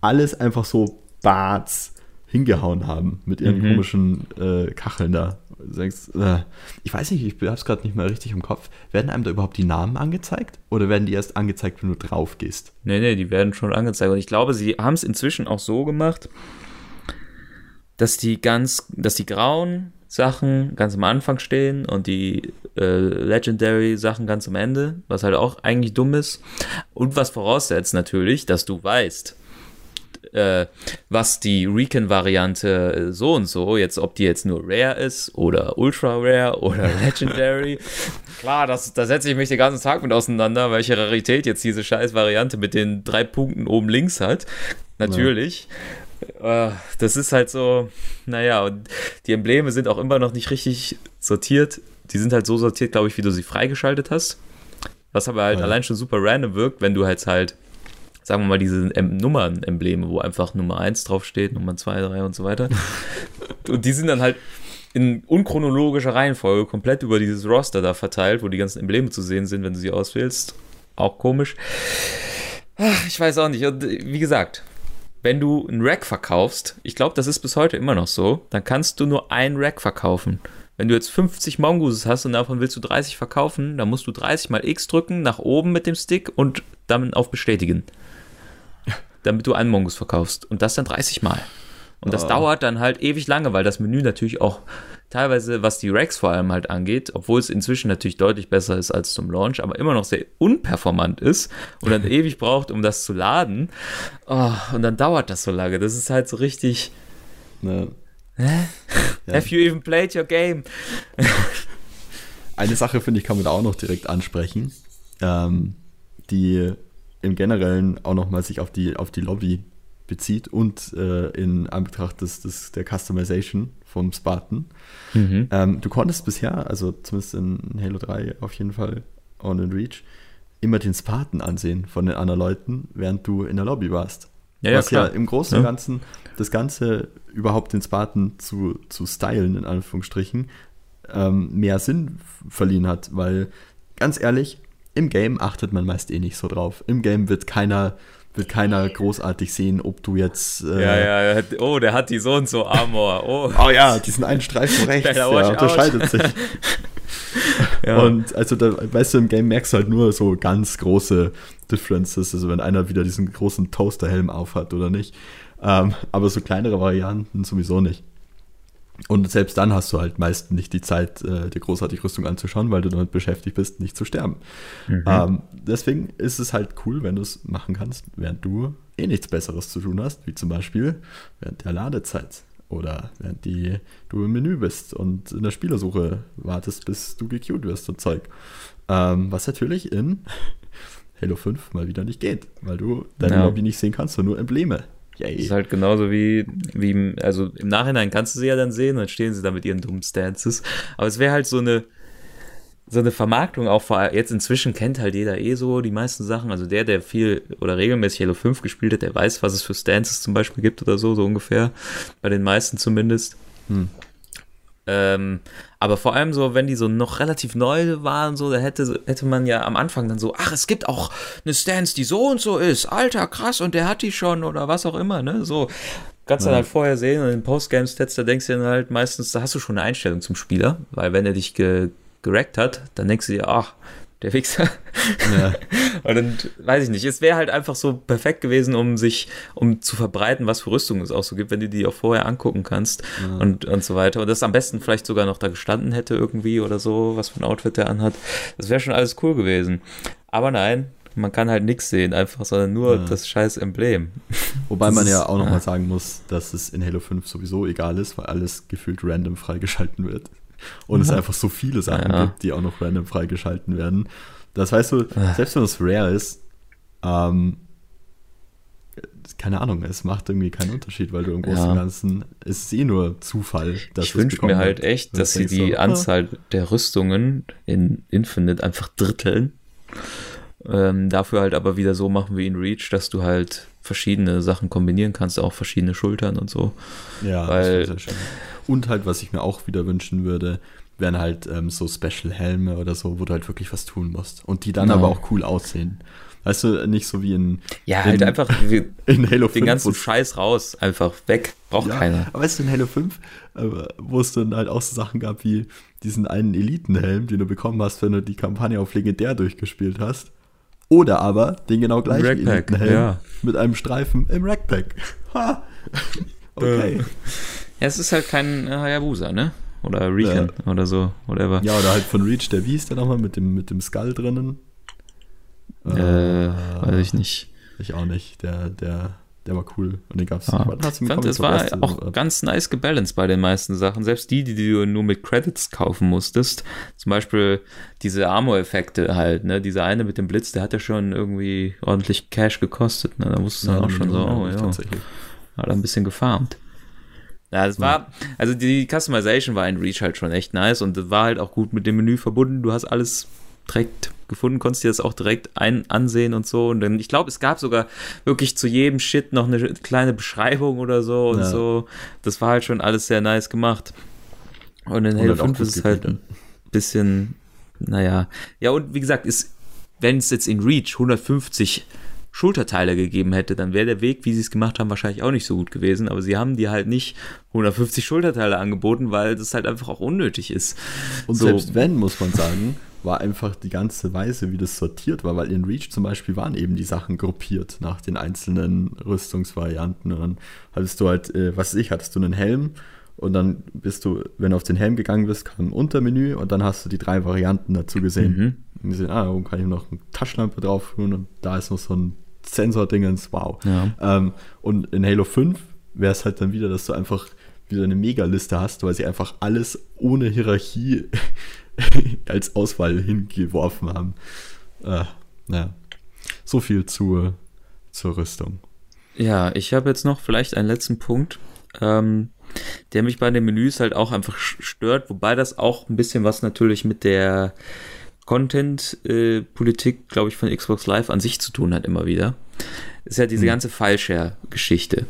alles einfach so Barts hingehauen haben mit ihren mhm. komischen äh, Kacheln da. Äh, ich weiß nicht, ich habe es gerade nicht mehr richtig im Kopf. Werden einem da überhaupt die Namen angezeigt? Oder werden die erst angezeigt, wenn du drauf gehst? Nee, nee, die werden schon angezeigt. Und ich glaube, sie haben es inzwischen auch so gemacht, dass die ganz, dass die grauen Sachen ganz am Anfang stehen und die äh, Legendary Sachen ganz am Ende, was halt auch eigentlich dumm ist. Und was voraussetzt natürlich, dass du weißt, äh, was die Recon-Variante äh, so und so, jetzt ob die jetzt nur Rare ist oder Ultra Rare oder Legendary. Klar, das, da setze ich mich den ganzen Tag mit auseinander, welche Rarität jetzt diese scheiß Variante mit den drei Punkten oben links hat. Natürlich. Ja. Äh, das ist halt so, naja, und die Embleme sind auch immer noch nicht richtig sortiert. Die sind halt so sortiert, glaube ich, wie du sie freigeschaltet hast. Was aber halt ja. allein schon super random wirkt, wenn du halt halt sagen wir mal, diese em Nummern-Embleme, wo einfach Nummer 1 draufsteht, Nummer 2, 3 und so weiter. und die sind dann halt in unchronologischer Reihenfolge komplett über dieses Roster da verteilt, wo die ganzen Embleme zu sehen sind, wenn du sie auswählst. Auch komisch. Ach, ich weiß auch nicht. Und wie gesagt, wenn du ein Rack verkaufst, ich glaube, das ist bis heute immer noch so, dann kannst du nur ein Rack verkaufen. Wenn du jetzt 50 Mongooses hast und davon willst du 30 verkaufen, dann musst du 30 mal X drücken, nach oben mit dem Stick und dann auf Bestätigen damit du einen Mongus verkaufst. Und das dann 30 Mal. Und das oh. dauert dann halt ewig lange, weil das Menü natürlich auch teilweise, was die Racks vor allem halt angeht, obwohl es inzwischen natürlich deutlich besser ist als zum Launch, aber immer noch sehr unperformant ist und dann ewig braucht, um das zu laden. Oh, und dann dauert das so lange. Das ist halt so richtig. Ne. Hä? Ja. Have you even played your game? Eine Sache, finde ich, kann man da auch noch direkt ansprechen. Ähm, die im Generellen auch nochmal sich auf die, auf die Lobby bezieht und äh, in Anbetracht des, des, der Customization vom Spartan. Mhm. Ähm, du konntest bisher, also zumindest in Halo 3 auf jeden Fall on in Reach, immer den Spartan ansehen von den anderen Leuten, während du in der Lobby warst. Ja, Was ja, ja im Großen und ja. Ganzen das Ganze überhaupt den Spartan zu, zu stylen, in Anführungsstrichen, ähm, mehr Sinn verliehen hat, weil ganz ehrlich, im Game achtet man meist eh nicht so drauf. Im Game wird keiner wird keiner großartig sehen, ob du jetzt. Äh, ja, ja, oh, der hat die so und so Armor. Oh, oh ja, diesen einen Streifen rechts, der unterscheidet sich. ja. Und also, da, weißt du, im Game merkst du halt nur so ganz große Differences, also wenn einer wieder diesen großen Toasterhelm aufhat oder nicht. Ähm, aber so kleinere Varianten sowieso nicht. Und selbst dann hast du halt meist nicht die Zeit, äh, dir großartig Rüstung anzuschauen, weil du damit beschäftigt bist, nicht zu sterben. Mhm. Ähm, deswegen ist es halt cool, wenn du es machen kannst, während du eh nichts Besseres zu tun hast, wie zum Beispiel während der Ladezeit oder während die, du im Menü bist und in der Spielersuche wartest, bis du gequeued wirst und Zeug. Ähm, was natürlich in Halo 5 mal wieder nicht geht, weil du deine ja. Lobby nicht sehen kannst, sondern nur Embleme. Yay. Das ist halt genauso wie, wie, also im Nachhinein kannst du sie ja dann sehen, dann stehen sie da mit ihren dummen Stances. Aber es wäre halt so eine, so eine Vermarktung auch vor, jetzt inzwischen kennt halt jeder eh so die meisten Sachen. Also der, der viel oder regelmäßig Halo 5 gespielt hat, der weiß, was es für Stances zum Beispiel gibt oder so, so ungefähr. Bei den meisten zumindest. Hm. Ähm, aber vor allem so, wenn die so noch relativ neu waren, so, da hätte, hätte man ja am Anfang dann so, ach, es gibt auch eine Stance, die so und so ist, alter, krass, und der hat die schon oder was auch immer, ne? So, kannst du ja. halt vorher sehen und in Postgame-Stats, da denkst du dann halt meistens, da hast du schon eine Einstellung zum Spieler, weil wenn er dich ge gerackt hat, dann denkst du dir, ach, der Wichser. Ja. und dann weiß ich nicht, es wäre halt einfach so perfekt gewesen, um sich, um zu verbreiten, was für Rüstungen es auch so gibt, wenn du die auch vorher angucken kannst ja. und, und so weiter. Und das am besten vielleicht sogar noch da gestanden hätte irgendwie oder so, was für ein Outfit der anhat. Das wäre schon alles cool gewesen. Aber nein, man kann halt nichts sehen, einfach, sondern nur ja. das scheiß Emblem. Wobei man ja auch nochmal sagen muss, dass es in Halo 5 sowieso egal ist, weil alles gefühlt random freigeschalten wird und mhm. es einfach so viele Sachen ja. gibt, die auch noch random freigeschalten werden. Das heißt du, selbst wenn es rare ist, ähm, keine Ahnung, es macht irgendwie keinen Unterschied, weil du im Großen und ja. Ganzen es ist eh nur Zufall. Dass ich wünsche mir halt echt, dass sie die so, Anzahl der Rüstungen in Infinite einfach dritteln. Ähm, dafür halt aber wieder so machen wie in Reach, dass du halt verschiedene Sachen kombinieren kannst, auch verschiedene Schultern und so. Ja, Weil, das sehr schön. Und halt, was ich mir auch wieder wünschen würde, wären halt ähm, so Special-Helme oder so, wo du halt wirklich was tun musst. Und die dann Genau. aber auch cool aussehen. Weißt du, nicht so wie in, Ja, halt in, einfach wir- in Halo 5. den ganzen Scheiß raus, einfach weg, braucht ja, keiner. Aber weißt du, in Halo 5, äh, wo es dann halt auch so Sachen gab wie diesen einen Elitenhelm, den du bekommen hast, wenn du die Kampagne auf Legendär durchgespielt hast. Oder aber den genau gleichen Elitenhelm ja. mit einem Streifen im Rackpack. Ha! Okay. Ja, es ist halt kein äh, Hayabusa, ne? Oder Recon oder so, whatever. Ja, oder halt von Reach, der wie hieß der nochmal mit dem, mit dem Skull drinnen? Äh, weiß ich nicht. Ich auch nicht. Der, der, der war cool. Und den gab's. Ja. wann hast du Ich fand, es war ersten- auch ganz nice gebalanced bei den meisten Sachen. Selbst die, die du nur mit Credits kaufen musstest. Zum Beispiel diese Armor-Effekte halt, ne? Dieser eine mit dem Blitz, der hat ja schon irgendwie ordentlich Cash gekostet, ne? Da musstest du dann Ja, auch schon so, oh ja, tatsächlich. hat er ein bisschen gefarmt. Ja, das war, also die Customization war in Reach halt schon echt nice und war halt auch gut mit dem Menü verbunden. Du hast alles direkt gefunden, konntest dir das auch direkt ein ansehen und so. Und dann, ich glaube, es gab sogar wirklich zu jedem Shit noch eine kleine Beschreibung oder so und Ja. so. Das war halt schon alles sehr nice gemacht. Und in Halo halt auch 5 gut ist es halt ein bisschen, naja. Ja, und wie gesagt, ist, wenn es jetzt in Reach 150 Schulterteile gegeben hätte, dann wäre der Weg, wie sie es gemacht haben, wahrscheinlich auch nicht so gut gewesen. Aber sie haben dir halt nicht 150 Schulterteile angeboten, weil das halt einfach auch unnötig ist. Und So. selbst wenn, muss man sagen, war einfach die ganze Weise, wie das sortiert war, weil in Reach zum Beispiel waren eben die Sachen gruppiert nach den einzelnen Rüstungsvarianten. Und dann hattest du halt, äh, was weiß ich, hattest du einen Helm und dann bist du, wenn du auf den Helm gegangen bist, kam ein Untermenü und dann hast du die drei Varianten dazu gesehen. Mhm. Und gesehen, ah, oben kann ich noch eine Taschenlampe drauf tun und da ist noch so ein Sensor-Dingens, wow. Ja. Ähm, und in Halo 5 wäre es halt dann wieder, dass du einfach wieder eine Megaliste hast, weil sie einfach alles ohne Hierarchie als Auswahl hingeworfen haben. Äh, naja, so viel zur, zur Rüstung. Ja, ich habe jetzt noch vielleicht einen letzten Punkt, ähm, der mich bei den Menüs halt auch einfach stört, wobei das auch ein bisschen was natürlich mit der Content-Politik, glaube ich, von Xbox Live an sich zu tun hat immer wieder. Ist ja diese Hm. ganze File-Share-Geschichte.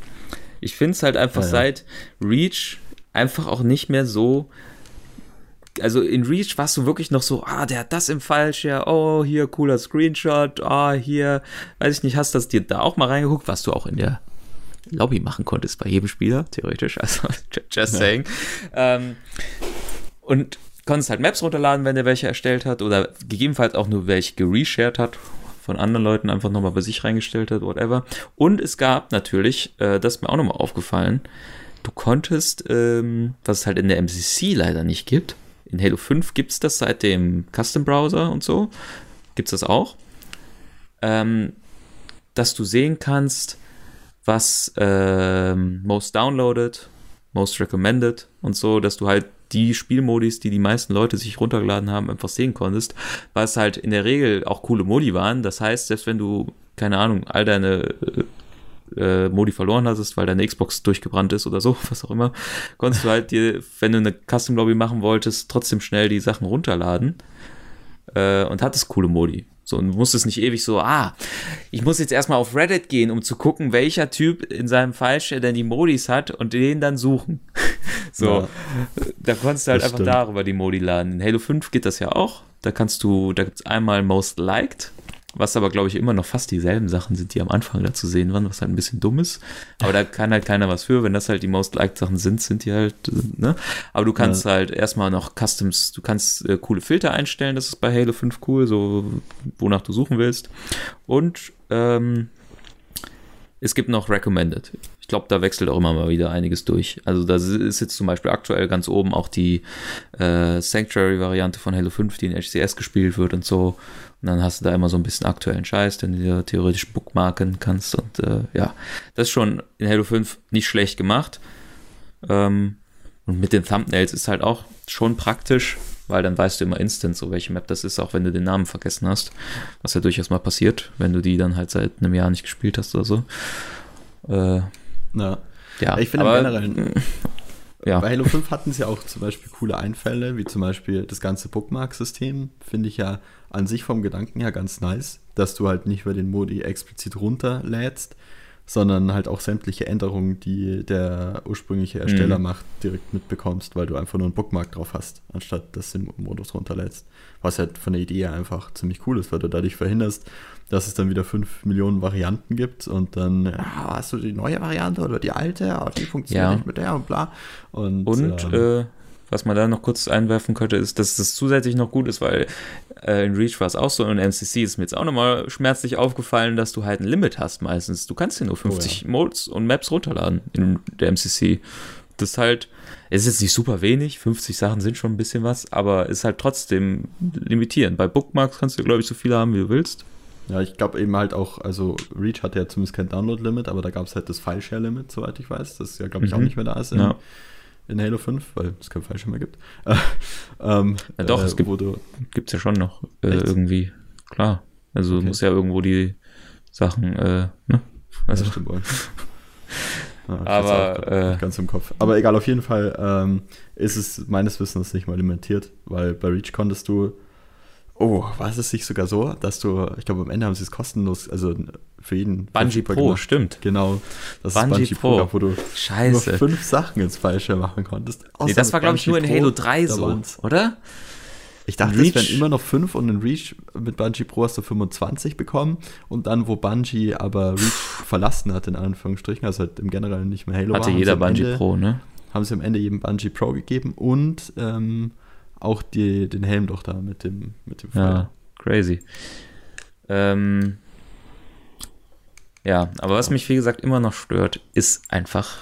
Ich finde es halt einfach Ja, ja. seit Reach einfach auch nicht mehr so also in Reach warst du wirklich noch so, ah, der hat das im Fallshare, oh, hier cooler Screenshot, ah, hier, weiß ich nicht, hast das dir da auch mal reingeguckt, was du auch in der Lobby machen konntest bei jedem Spieler, theoretisch, also just saying. Ähm, und konntest halt Maps runterladen, wenn der welche erstellt hat oder gegebenenfalls auch nur welche gereshared hat, von anderen Leuten einfach nochmal bei sich reingestellt hat, whatever. Und es gab natürlich, äh, das ist mir auch nochmal aufgefallen, du konntest, ähm, was es halt in der MCC leider nicht gibt, in Halo 5 gibt es das seit dem Custom Browser und so, gibt es das auch, ähm, dass du sehen kannst, was ähm, most downloaded, most recommended und so, dass du halt die Spielmodis, die die meisten Leute sich runtergeladen haben, einfach sehen konntest, es halt in der Regel auch coole Modi waren. Das heißt, selbst wenn du, keine Ahnung, all deine äh, äh, Modi verloren hattest, weil deine Xbox durchgebrannt ist oder so, was auch immer, konntest du halt dir, wenn du eine Custom Lobby machen wolltest, trotzdem schnell die Sachen runterladen äh, und hattest coole Modi. So, und musstest nicht ewig so, ah, ich muss jetzt erstmal auf Reddit gehen, um zu gucken, welcher Typ in seinem Fallshare denn die Modis hat und den dann suchen. so, Ja. da konntest du halt Das einfach stimmt. darüber die Modi laden. In Halo 5 geht das ja auch. Da kannst du, da gibt's einmal Most Liked, was aber, glaube ich, immer noch fast dieselben Sachen sind, die am Anfang da zu sehen waren, was halt ein bisschen dumm ist. Aber da kann halt keiner was für. Wenn das halt die Most Liked Sachen sind, sind die halt, ne? Aber du kannst halt erstmal noch Customs, du kannst äh, coole Filter einstellen, das ist bei Halo 5 cool, so wonach du suchen willst. Und ähm, es gibt noch Recommended. Ich glaube, da wechselt auch immer mal wieder einiges durch. Also da ist jetzt zum Beispiel aktuell ganz oben auch die äh, Sanctuary-Variante von Halo 5, die in HCS gespielt wird und so. Und dann hast du da immer so ein bisschen aktuellen Scheiß, den du dir theoretisch bookmarken kannst. Und äh, ja, das ist schon in Halo 5 nicht schlecht gemacht. Ähm, und mit den Thumbnails ist halt auch schon praktisch, weil dann weißt du immer instant, so welche Map das ist, auch wenn du den Namen vergessen hast. Was ja durchaus mal passiert, wenn du die dann halt seit einem Jahr nicht gespielt hast oder so. Äh, Ja. ja, Ich finde generell, ja. Bei Halo 5 hatten sie auch zum Beispiel coole Einfälle, wie zum Beispiel das ganze Bookmark-System, finde ich ja an sich vom Gedanken her ganz nice, dass du halt nicht über den Modi explizit runterlädst, sondern halt auch sämtliche Änderungen, die der ursprüngliche Ersteller Mhm. macht, direkt mitbekommst, weil du einfach nur einen Bookmark drauf hast, anstatt dass du den Modus runterlädst. Was halt von der Idee her einfach ziemlich cool ist, weil du dadurch verhinderst, dass es dann wieder 5 Millionen Varianten gibt und dann ja, hast du die neue Variante oder die alte, aber die funktioniert Ja. nicht mit der und bla. Und, Und ähm, äh, was man da noch kurz einwerfen könnte, ist, dass das zusätzlich noch gut ist, weil äh, in Reach war es auch so und in MCC ist mir jetzt auch nochmal schmerzlich aufgefallen, dass du halt ein Limit hast meistens. Du kannst dir nur 50 Modes und Maps runterladen in der MCC. Das ist halt, es ist jetzt nicht super wenig, 50 Sachen sind schon ein bisschen was, aber ist halt trotzdem limitierend. Bei Bookmarks kannst du, glaube ich, so viele haben, wie du willst. Ja, ich glaube eben halt auch, also Reach hatte ja zumindest kein Download-Limit, aber da gab es halt das File-Share-Limit, soweit ich weiß. Das ja, glaube ich, auch Mhm. nicht mehr da ist in, Ja. in Halo 5, weil es kein File-Share mehr gibt. ähm, Ja, doch, äh, es gibt- Gibt's ja schon noch äh, irgendwie. Klar. Also Okay. muss ja irgendwo die Sachen, äh, ne? Also, ja, stimmt ich Aber, auch grad äh, ganz im Kopf. Aber egal, auf jeden Fall ähm, ist es meines Wissens nicht mal limitiert, weil bei Reach konntest du, oh, war es nicht sogar so, dass du, ich glaube am Ende haben sie es kostenlos, also für jeden Bungie verfügbar Pro, gemacht. stimmt. Genau, das Bungie ist Bungie Pro. Pro, wo du Scheiße. nur fünf Sachen ins Falsche machen konntest. Nee, das war, glaube ich, nur in Pro, Halo 3 da so, oder? Ich dachte, In es wären Reach- immer noch fünf und in Reach mit Bungie Pro hast du 25 bekommen. Und dann, wo Bungie aber Reach verlassen hat, in Anführungsstrichen, also halt im Generellen nicht mehr Halo Hatte war, jeder Bungie Ende, Pro, ne? Haben sie am Ende jedem Bungie Pro gegeben und ähm, auch die, den Helm doch da mit dem, mit dem Ja, crazy. Ähm, ja, aber was mich, wie gesagt, immer noch stört, ist einfach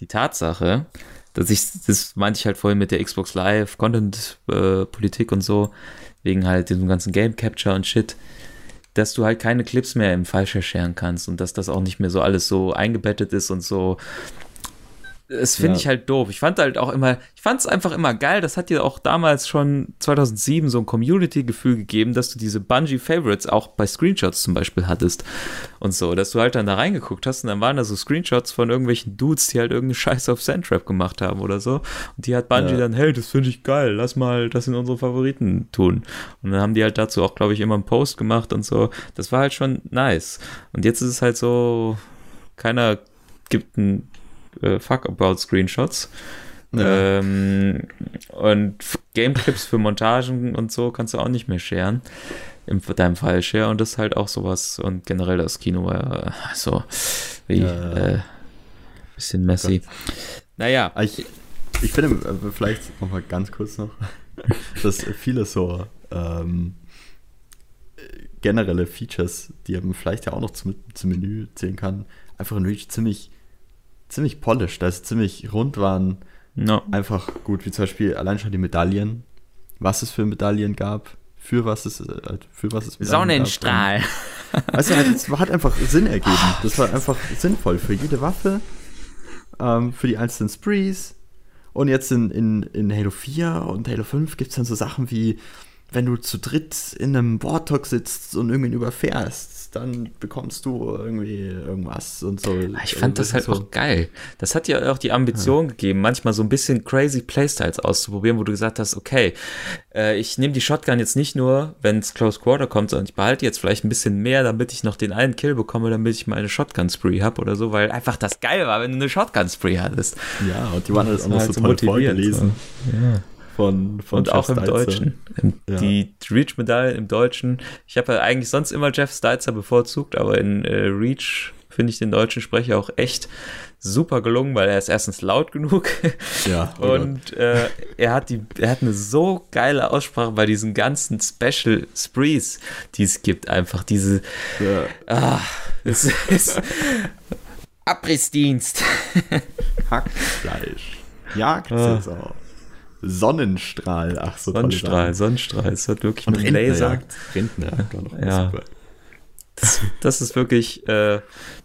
die Tatsache, dass ich, das meinte ich halt vorhin mit der Xbox Live, Content-Politik und so, wegen halt diesem ganzen Game Capture und Shit, dass du halt keine Clips mehr im Fallshare scheren kannst und dass das auch nicht mehr so alles so eingebettet ist und so. Das finde Ja. ich halt doof. Ich fand halt auch immer, ich fand es einfach immer geil. Das hat dir auch damals schon 2007 so ein Community-Gefühl gegeben, dass du diese Bungie Favorites auch bei Screenshots zum Beispiel hattest und so, dass du halt dann da reingeguckt hast und dann waren da so Screenshots von irgendwelchen Dudes, die halt irgendeine Scheiße auf Sandtrap gemacht haben oder so. Und die hat Bungie Ja. dann, hey, das finde ich geil, lass mal das in unsere Favoriten tun. Und dann haben die halt dazu auch, glaube ich, immer einen Post gemacht und so. Das war halt schon nice. Und jetzt ist es halt so, keiner gibt einen äh, Fuck about Screenshots. Ja. Ähm, und Game-Clips für Montagen und so kannst du auch nicht mehr scheren. In deinem Fall share und das ist halt auch sowas. Und generell das Kino war äh, so wie Ja. äh, bisschen messy. Naja, Ah, Ich, ich finde, äh, vielleicht nochmal ganz kurz noch, dass viele so ähm, äh, generelle Features, die man vielleicht ja auch noch zum, zum Menü zählen kann, einfach in Reach ziemlich, ziemlich polished, also ziemlich rund waren, no. einfach gut, wie zum Beispiel allein schon die Medaillen, was es für Medaillen gab, für was es, äh, für was es Sonnenstrahl. Gab. Also es hat einfach Sinn ergeben. Das war einfach sinnvoll für jede Waffe, ähm, für die einzelnen Sprees. Und jetzt in, in, in Halo 4 und Halo 5 gibt es dann so Sachen wie, wenn du zu dritt in einem Warthog sitzt und irgendwen überfährst, dann bekommst du irgendwie irgendwas und so. Ah, Ich fand das halt so. auch geil. Das hat ja auch die Ambition gegeben, manchmal so ein bisschen crazy Playstyles auszuprobieren, wo du gesagt hast, okay, äh, ich nehme die Shotgun jetzt nicht nur, wenn es Close Quarter kommt, sondern ich behalte jetzt vielleicht ein bisschen mehr, damit ich noch den einen Kill bekomme, damit ich meine Shotgun-Spree habe oder so, weil einfach das geil war, wenn du eine Shotgun-Spree hattest. Ja, und die waren halt Das auch noch so so toll motivierend, vorgelesen Ja. Von, von Und auch Jeff im Sticer. Deutschen. Im, Ja. Die Reach-Medaillen im Deutschen. Ich habe ja eigentlich sonst immer Jeff Sticer bevorzugt, aber in äh, Reach finde ich den deutschen Sprecher auch echt super gelungen, weil er ist erstens laut genug Ja, oh und äh, er hat die, er hat eine so geile Aussprache bei diesen ganzen Special Sprees, die es gibt. Einfach diese, Ja. ah, es ist Abrissdienst. Hackfleisch. Jagd Ah. auch. Sonnenstrahl. Ach, so Sonnenstrahl. Sonnenstrahl. Es hat wirklich Und mit Laser. Noch Ja. Das, das ist wirklich äh,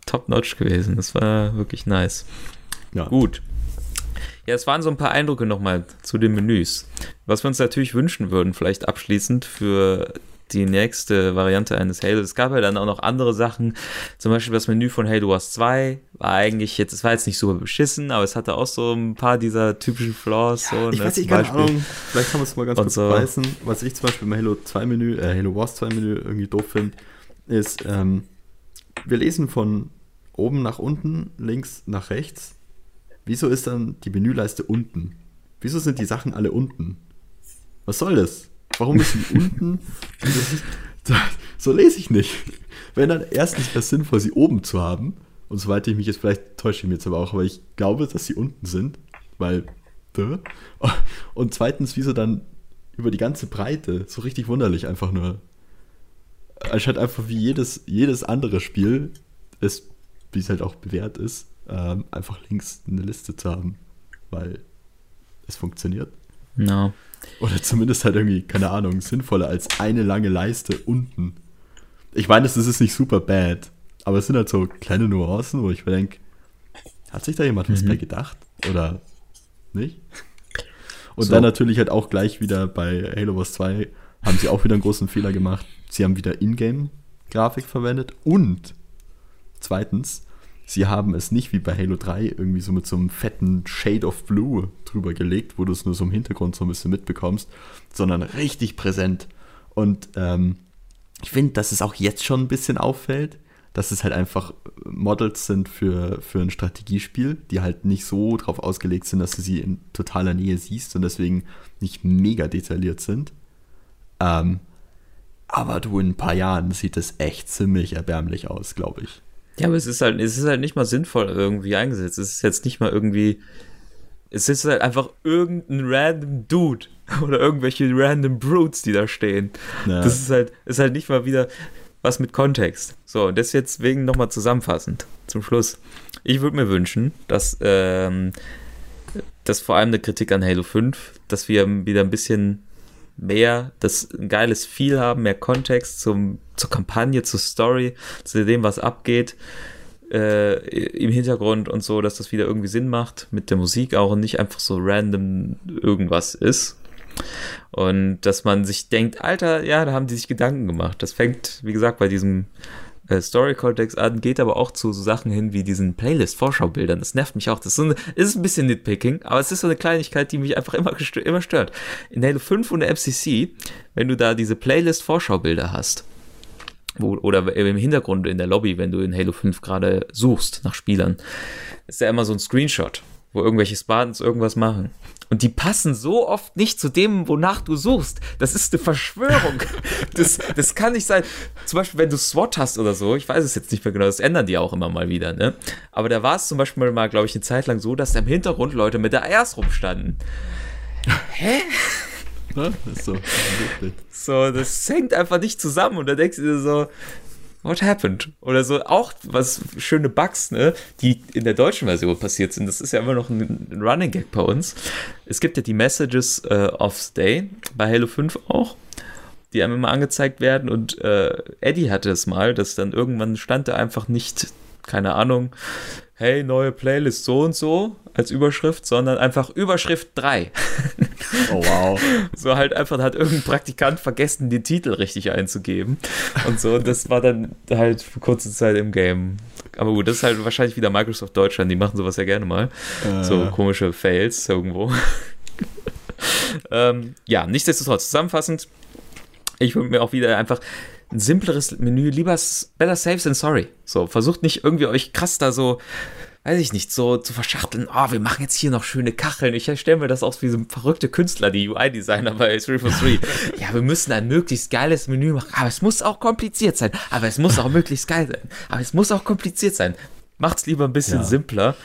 top-notch gewesen. Das war wirklich nice. Ja. Gut. Ja, es waren so ein paar Eindrücke nochmal zu den Menüs. Was wir uns natürlich wünschen würden, vielleicht abschließend für die nächste Variante eines Halo. Es gab ja dann auch noch andere Sachen. Zum Beispiel das Menü von Halo Wars 2 war eigentlich jetzt, es war jetzt nicht super beschissen, aber es hatte auch so ein paar dieser typischen Flaws. so, Ich ne, weiß nicht, keine Beispiel- Ahnung, vielleicht kann man es mal ganz Und kurz so. reißen. Was ich zum Beispiel im Halo 2 Menü, äh, Halo Wars 2 Menü irgendwie doof finde, ist, ähm, wir lesen von oben nach unten, links nach rechts. Wieso ist dann die Menüleiste unten? Wieso sind die Sachen alle unten? Was soll das? Warum ist die unten? so lese ich nicht. Wenn dann erstens wäre es sinnvoll, sie oben zu haben. Und soweit ich mich jetzt vielleicht täusche ich mich jetzt aber auch, aber ich glaube, dass sie unten sind, weil. Und zweitens, wieso dann über die ganze Breite so richtig wunderlich einfach nur. Anstatt einfach wie jedes, jedes andere Spiel, ist, wie es halt auch bewährt ist, ähm, einfach links eine Liste zu haben. Weil es funktioniert. No. Oder zumindest halt irgendwie, keine Ahnung, sinnvoller als eine lange Leiste unten. Ich meine, es ist nicht super bad, aber es sind halt so kleine Nuancen, wo ich mir denke, hat sich da jemand mhm. was bei gedacht? Oder nicht? Und so. dann natürlich halt auch gleich wieder bei Halo Wars 2 haben sie auch wieder einen großen Fehler gemacht. Sie haben wieder Ingame-Grafik verwendet und zweitens, sie haben es nicht wie bei Halo 3 irgendwie so mit so einem fetten Shade of Blue drüber gelegt, wo du es nur so im Hintergrund so ein bisschen mitbekommst, sondern richtig präsent. Und ähm, ich finde, dass es auch jetzt schon ein bisschen auffällt, dass es halt einfach Models sind für, für ein Strategiespiel, die halt nicht so drauf ausgelegt sind, dass du sie in totaler Nähe siehst und deswegen nicht mega detailliert sind. Ähm, aber du, in ein paar Jahren sieht es echt ziemlich erbärmlich aus, glaube ich. Ja, aber es ist halt, es ist halt nicht mal sinnvoll irgendwie eingesetzt. Es ist jetzt nicht mal irgendwie. Es ist halt einfach irgendein random Dude oder irgendwelche random Brutes, die da stehen. Ja. Das ist halt, ist halt nicht mal wieder was mit Kontext. So, und das jetzt wegen nochmal zusammenfassend zum Schluss. Ich würde mir wünschen, dass ähm, das vor allem eine Kritik an Halo 5, dass wir wieder ein bisschen mehr, das ein geiles Feel haben, mehr Kontext zum, zur Kampagne, zur Story, zu dem, was abgeht äh, im Hintergrund und so, dass das wieder irgendwie Sinn macht mit der Musik auch und nicht einfach so random irgendwas ist. Und dass man sich denkt, Alter, ja, da haben die sich Gedanken gemacht. Das fängt, wie gesagt, bei diesem äh, Story-Kontext an, geht aber auch zu so Sachen hin wie diesen Playlist-Vorschaubildern. Das nervt mich auch. Das ist, so eine, ist ein bisschen Nitpicking, aber es ist so eine Kleinigkeit, die mich einfach immer, immer stört. In Halo 5 und der FCC, wenn du da diese Playlist-Vorschaubilder hast, wo, oder im Hintergrund in der Lobby, wenn du in Halo 5 gerade suchst nach Spielern, ist ja immer so ein Screenshot, wo irgendwelche Spartans irgendwas machen. Und die passen so oft nicht zu dem, wonach du suchst. Das ist eine Verschwörung. Das, das kann nicht sein. Zum Beispiel, wenn du SWAT hast oder so, ich weiß es jetzt nicht mehr genau, das ändern die auch immer mal wieder, ne? Aber da war es zum Beispiel mal, glaube ich, eine Zeit lang so, dass da im Hintergrund Leute mit der ARS rumstanden. Hä? Das so. so, das hängt einfach nicht zusammen und da denkst du dir so, what happened? Oder so auch was schöne Bugs, ne, die in der deutschen Version passiert sind. Das ist ja immer noch ein, Running Gag bei uns. Es gibt ja die Messages äh, of Day bei Halo 5 auch, die einem immer angezeigt werden und äh, Eddie hatte es mal, dass dann irgendwann stand da einfach nicht, keine Ahnung, hey, neue Playlist so und so als Überschrift, sondern einfach Überschrift 3. Oh wow. so halt einfach hat irgendein Praktikant vergessen, den Titel richtig einzugeben. Und so, und das war dann halt für kurze Zeit im Game. Aber gut, das ist halt wahrscheinlich wieder Microsoft Deutschland, die machen sowas ja gerne mal. Äh. So komische Fails irgendwo. ähm, ja, nichtsdestotrotz, zusammenfassend, ich würde mir auch wieder einfach ein simpleres Menü, lieber better safe than sorry. So, versucht nicht irgendwie euch krass da so, weiß ich nicht, so zu verschachteln, oh, wir machen jetzt hier noch schöne Kacheln. Ich stelle mir das aus wie so ein verrückter Künstler, die UI-Designer bei 343. ja, wir müssen ein möglichst geiles Menü machen, aber es muss auch kompliziert sein. Aber es muss auch möglichst geil sein. Aber es muss auch kompliziert sein. Macht's lieber ein bisschen ja. simpler.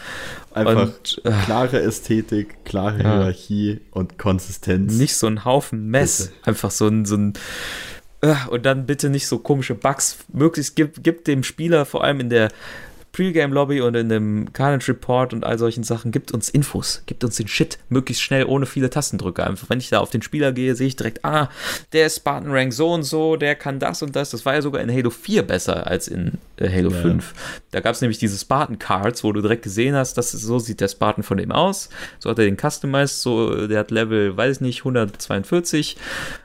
Einfach und, äh, klare Ästhetik, klare ja. Hierarchie und Konsistenz. Nicht so ein Haufen Mess. Bitte. Einfach so ein, so ein und dann bitte nicht so komische Bugs. Möglichst gibt, gibt dem Spieler vor allem in der Pre-Game-Lobby und in dem Carnage Report und all solchen Sachen, gibt uns Infos, gibt uns den Shit möglichst schnell, ohne viele Tastendrücke. Einfach, wenn ich da auf den Spieler gehe, sehe ich direkt, ah, der ist Spartan Rank so und so, der kann das und das. Das war ja sogar in Halo 4 besser als in äh, Halo ja. 5. Da gab es nämlich diese Spartan Cards, wo du direkt gesehen hast, dass so sieht der Spartan von dem aus. So hat er den customized, so, der hat Level, weiß ich nicht, 142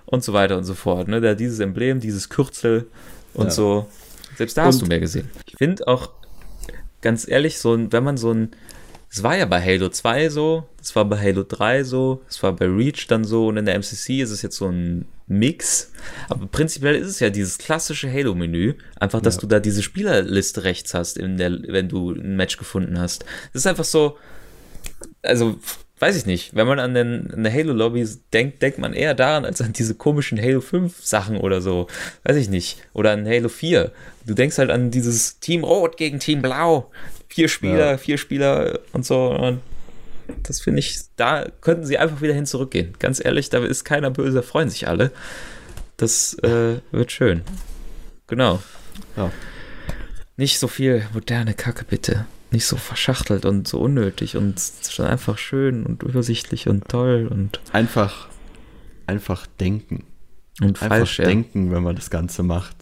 und so weiter und so fort. Ne? Der hat dieses Emblem, dieses Kürzel und ja. so. Selbst da hast und du mehr gesehen. Ich finde auch, ganz ehrlich, so ein, wenn man so ein Es war ja bei Halo 2 so, es war bei Halo 3 so, es war bei Reach dann so und in der MCC ist es jetzt so ein Mix. Aber prinzipiell ist es ja dieses klassische Halo-Menü. Einfach, dass Ja. du da diese Spielerliste rechts hast, in der, wenn du ein Match gefunden hast. Das ist einfach so, also weiß ich nicht, wenn man an den, an der Halo-Lobby denkt, denkt man eher daran, als an diese komischen Halo 5 Sachen oder so. Weiß ich nicht. Oder an Halo 4. Du denkst halt an dieses Team Rot gegen Team Blau. Vier Spieler, Ja. vier Spieler und so. Und das finde ich, da könnten sie einfach wieder hin zurückgehen. Ganz ehrlich, da ist keiner böse, da freuen sich alle. Das äh, wird schön. Genau. Ja. Nicht so viel moderne Kacke, bitte. Nicht so verschachtelt und so unnötig und schon einfach schön und übersichtlich und toll und, Einfach, einfach denken. und Einfach falsch. Ja. denken, wenn man das Ganze macht.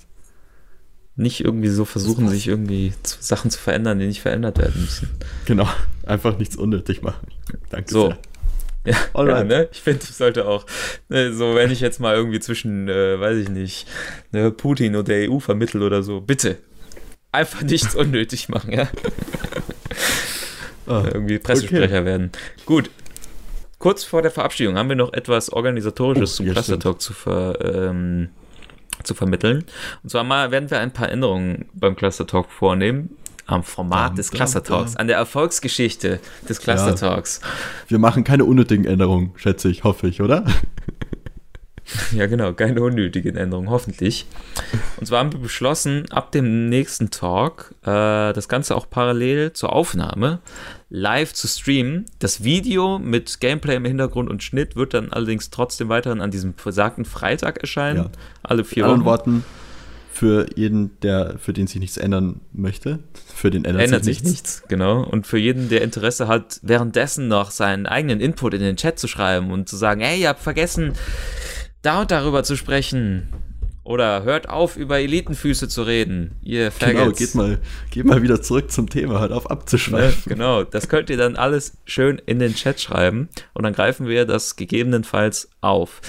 Nicht irgendwie so versuchen, sich irgendwie zu, Sachen zu verändern, die nicht verändert werden müssen. Genau. Einfach nichts unnötig machen. Danke So. sehr. Ja, ja ne? Ich finde, ich sollte auch, ne, so wenn ich jetzt mal irgendwie zwischen, äh, weiß ich nicht, ne, Putin und der EU vermittel oder so, bitte. Einfach nichts unnötig machen, ja. Ah, irgendwie Pressesprecher werden. Gut. Kurz vor der Verabschiedung haben wir noch etwas Organisatorisches Oh, zum ja, Cluster. Talk zu, ver, ähm, zu vermitteln. Und zwar mal werden wir ein paar Änderungen beim Cluster Talk vornehmen. Am Format des Cluster Talks, an der Erfolgsgeschichte des Cluster Ja. Talks. Wir machen keine unnötigen Änderungen, schätze ich, hoffe ich, oder? Ja, genau, keine unnötigen Änderungen, hoffentlich. Und zwar haben wir beschlossen, ab dem nächsten Talk äh, das Ganze auch parallel zur Aufnahme live zu streamen. Das Video mit Gameplay im Hintergrund und Schnitt wird dann allerdings trotzdem weiterhin an diesem besagten Freitag erscheinen. Ja. Alle vier Wochen. Worten, für jeden, der, für den sich nichts ändern möchte, für den ändert, Ändert sich sich nichts. nichts, genau. Und für jeden, der Interesse hat, währenddessen noch seinen eigenen Input in den Chat zu schreiben und zu sagen, hey, ihr habt vergessen, da und darüber zu sprechen. Oder hört auf, über Elitenfüße zu reden. Ihr Genau, Faggots. geht mal, geht mal wieder zurück zum Thema, hört auf abzuschweifen. genau, das könnt ihr dann alles schön in den Chat schreiben und dann greifen wir das gegebenenfalls auf.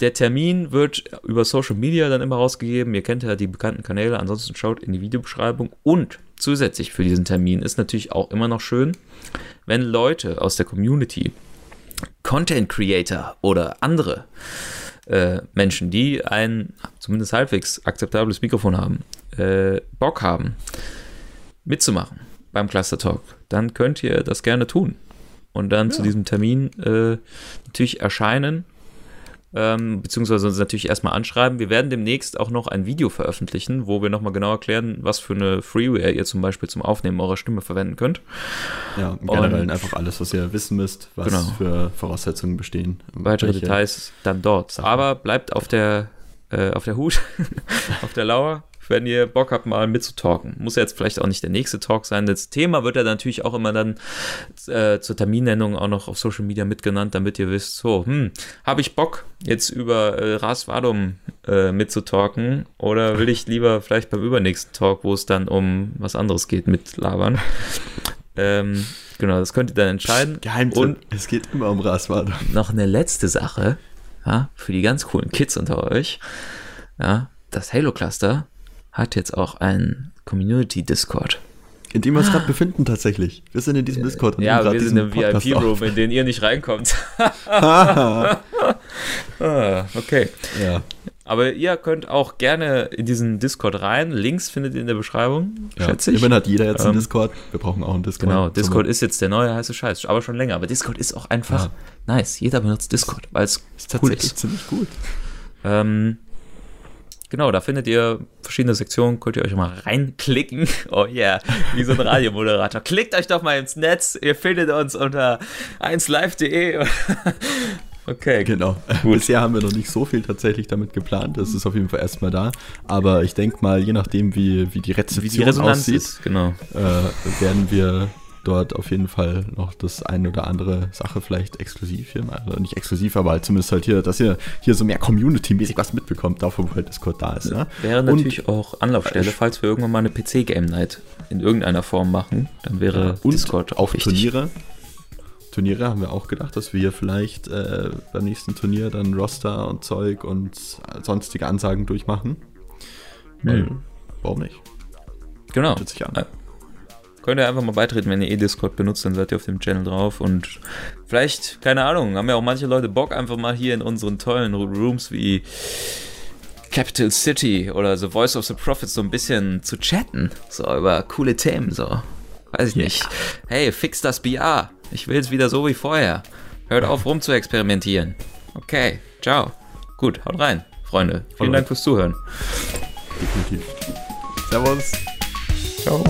Der Termin wird über Social Media dann immer rausgegeben. Ihr kennt ja die bekannten Kanäle. Ansonsten schaut in die Videobeschreibung. Und zusätzlich für diesen Termin ist natürlich auch immer noch schön, wenn Leute aus der Community, Content Creator oder andere äh, Menschen, die ein zumindest halbwegs akzeptables Mikrofon haben, äh, Bock haben, mitzumachen beim Cluster Talk, dann könnt ihr das gerne tun. Und dann zu diesem Termin äh, natürlich erscheinen, ähm, beziehungsweise uns natürlich erstmal anschreiben. Wir werden demnächst auch noch ein Video veröffentlichen, wo wir nochmal genau erklären, was für eine Freeware ihr zum Beispiel zum Aufnehmen eurer Stimme verwenden könnt. Ja, im Generellen Und- einfach alles, was ihr wissen müsst, was Genau. für Voraussetzungen bestehen. Weitere Details dann dort. Sachen. Aber bleibt auf der, äh, auf der Hut, auf der Lauer, wenn ihr Bock habt, mal mitzutalken. Muss ja jetzt vielleicht auch nicht der nächste Talk sein. Das Thema wird ja natürlich auch immer dann äh, zur Terminnennung auch noch auf Social Media mitgenannt, damit ihr wisst, so, hm, habe ich Bock, jetzt über äh, Ras Vadum äh, mitzutalken oder will ich lieber vielleicht beim übernächsten Talk, wo es dann um was anderes geht, mit labern. ähm, genau, das könnt ihr dann entscheiden. Geheimtipp, Und es geht immer um Raswader. noch eine letzte Sache, ja, für die ganz coolen Kids unter euch. Ja, das Halo Cluster hat jetzt auch einen Community Discord. In dem wir uns gerade befinden tatsächlich. Wir sind in diesem Discord. und Ja, wir sind im VIP-Room, in den ihr nicht reinkommt. Ah, okay. ja, Aber ihr könnt auch gerne in diesen Discord rein. Links findet ihr in der Beschreibung, ja. schätze ich. Immerhin hat jeder jetzt einen Ähm, Discord. Wir brauchen auch einen Discord. Genau, Discord ist jetzt der neue heiße Scheiß, aber schon länger. Aber Discord ist auch einfach Ja. nice. Jeder benutzt Discord, weil es ist cool tatsächlich ist. ziemlich gut. Ähm, genau, da findet ihr verschiedene Sektionen, könnt ihr euch mal reinklicken. Oh yeah, wie so ein Radiomoderator. Klickt euch doch mal ins Netz, ihr findet uns unter 1live.de. okay, Genau. Gut. Bisher haben wir noch nicht so viel tatsächlich damit geplant. Das ist auf jeden Fall erstmal da. Aber ich denke mal, je nachdem, wie, wie die wie Rezeption die Resonanz aussieht, ist, genau. äh, werden wir dort auf jeden Fall noch das ein oder andere Sache vielleicht exklusiv hier mal. Also nicht exklusiv, aber halt zumindest halt hier, dass ihr hier so mehr Community-mäßig was mitbekommt, dafür wo halt Discord da ist. Ja? Wäre Und- natürlich auch Anlaufstelle, falls wir irgendwann mal eine PC-Game-Night in irgendeiner Form machen, dann wäre Und Discord auch wichtig. Turniere. Turniere haben wir auch gedacht, dass wir vielleicht äh, beim nächsten Turnier dann Roster und Zeug und sonstige Ansagen durchmachen. Weil, Mhm. Warum nicht? Genau. Bietet sich an. Könnt ihr einfach mal beitreten, wenn ihr eh Discord benutzt, dann seid ihr auf dem Channel drauf und vielleicht, keine Ahnung, haben ja auch manche Leute Bock, einfach mal hier in unseren tollen Rooms wie Capital City oder The Voice of the Prophets so ein bisschen zu chatten, so über coole Themen, so. Weiß ich yeah. nicht. Hey, fix das BR. Ich will es wieder so wie vorher. Hört auf rum zu experimentieren. Okay, ciao. Gut, haut rein, Freunde. Vielen Dank fürs Zuhören. Definitiv. Servus. Ciao.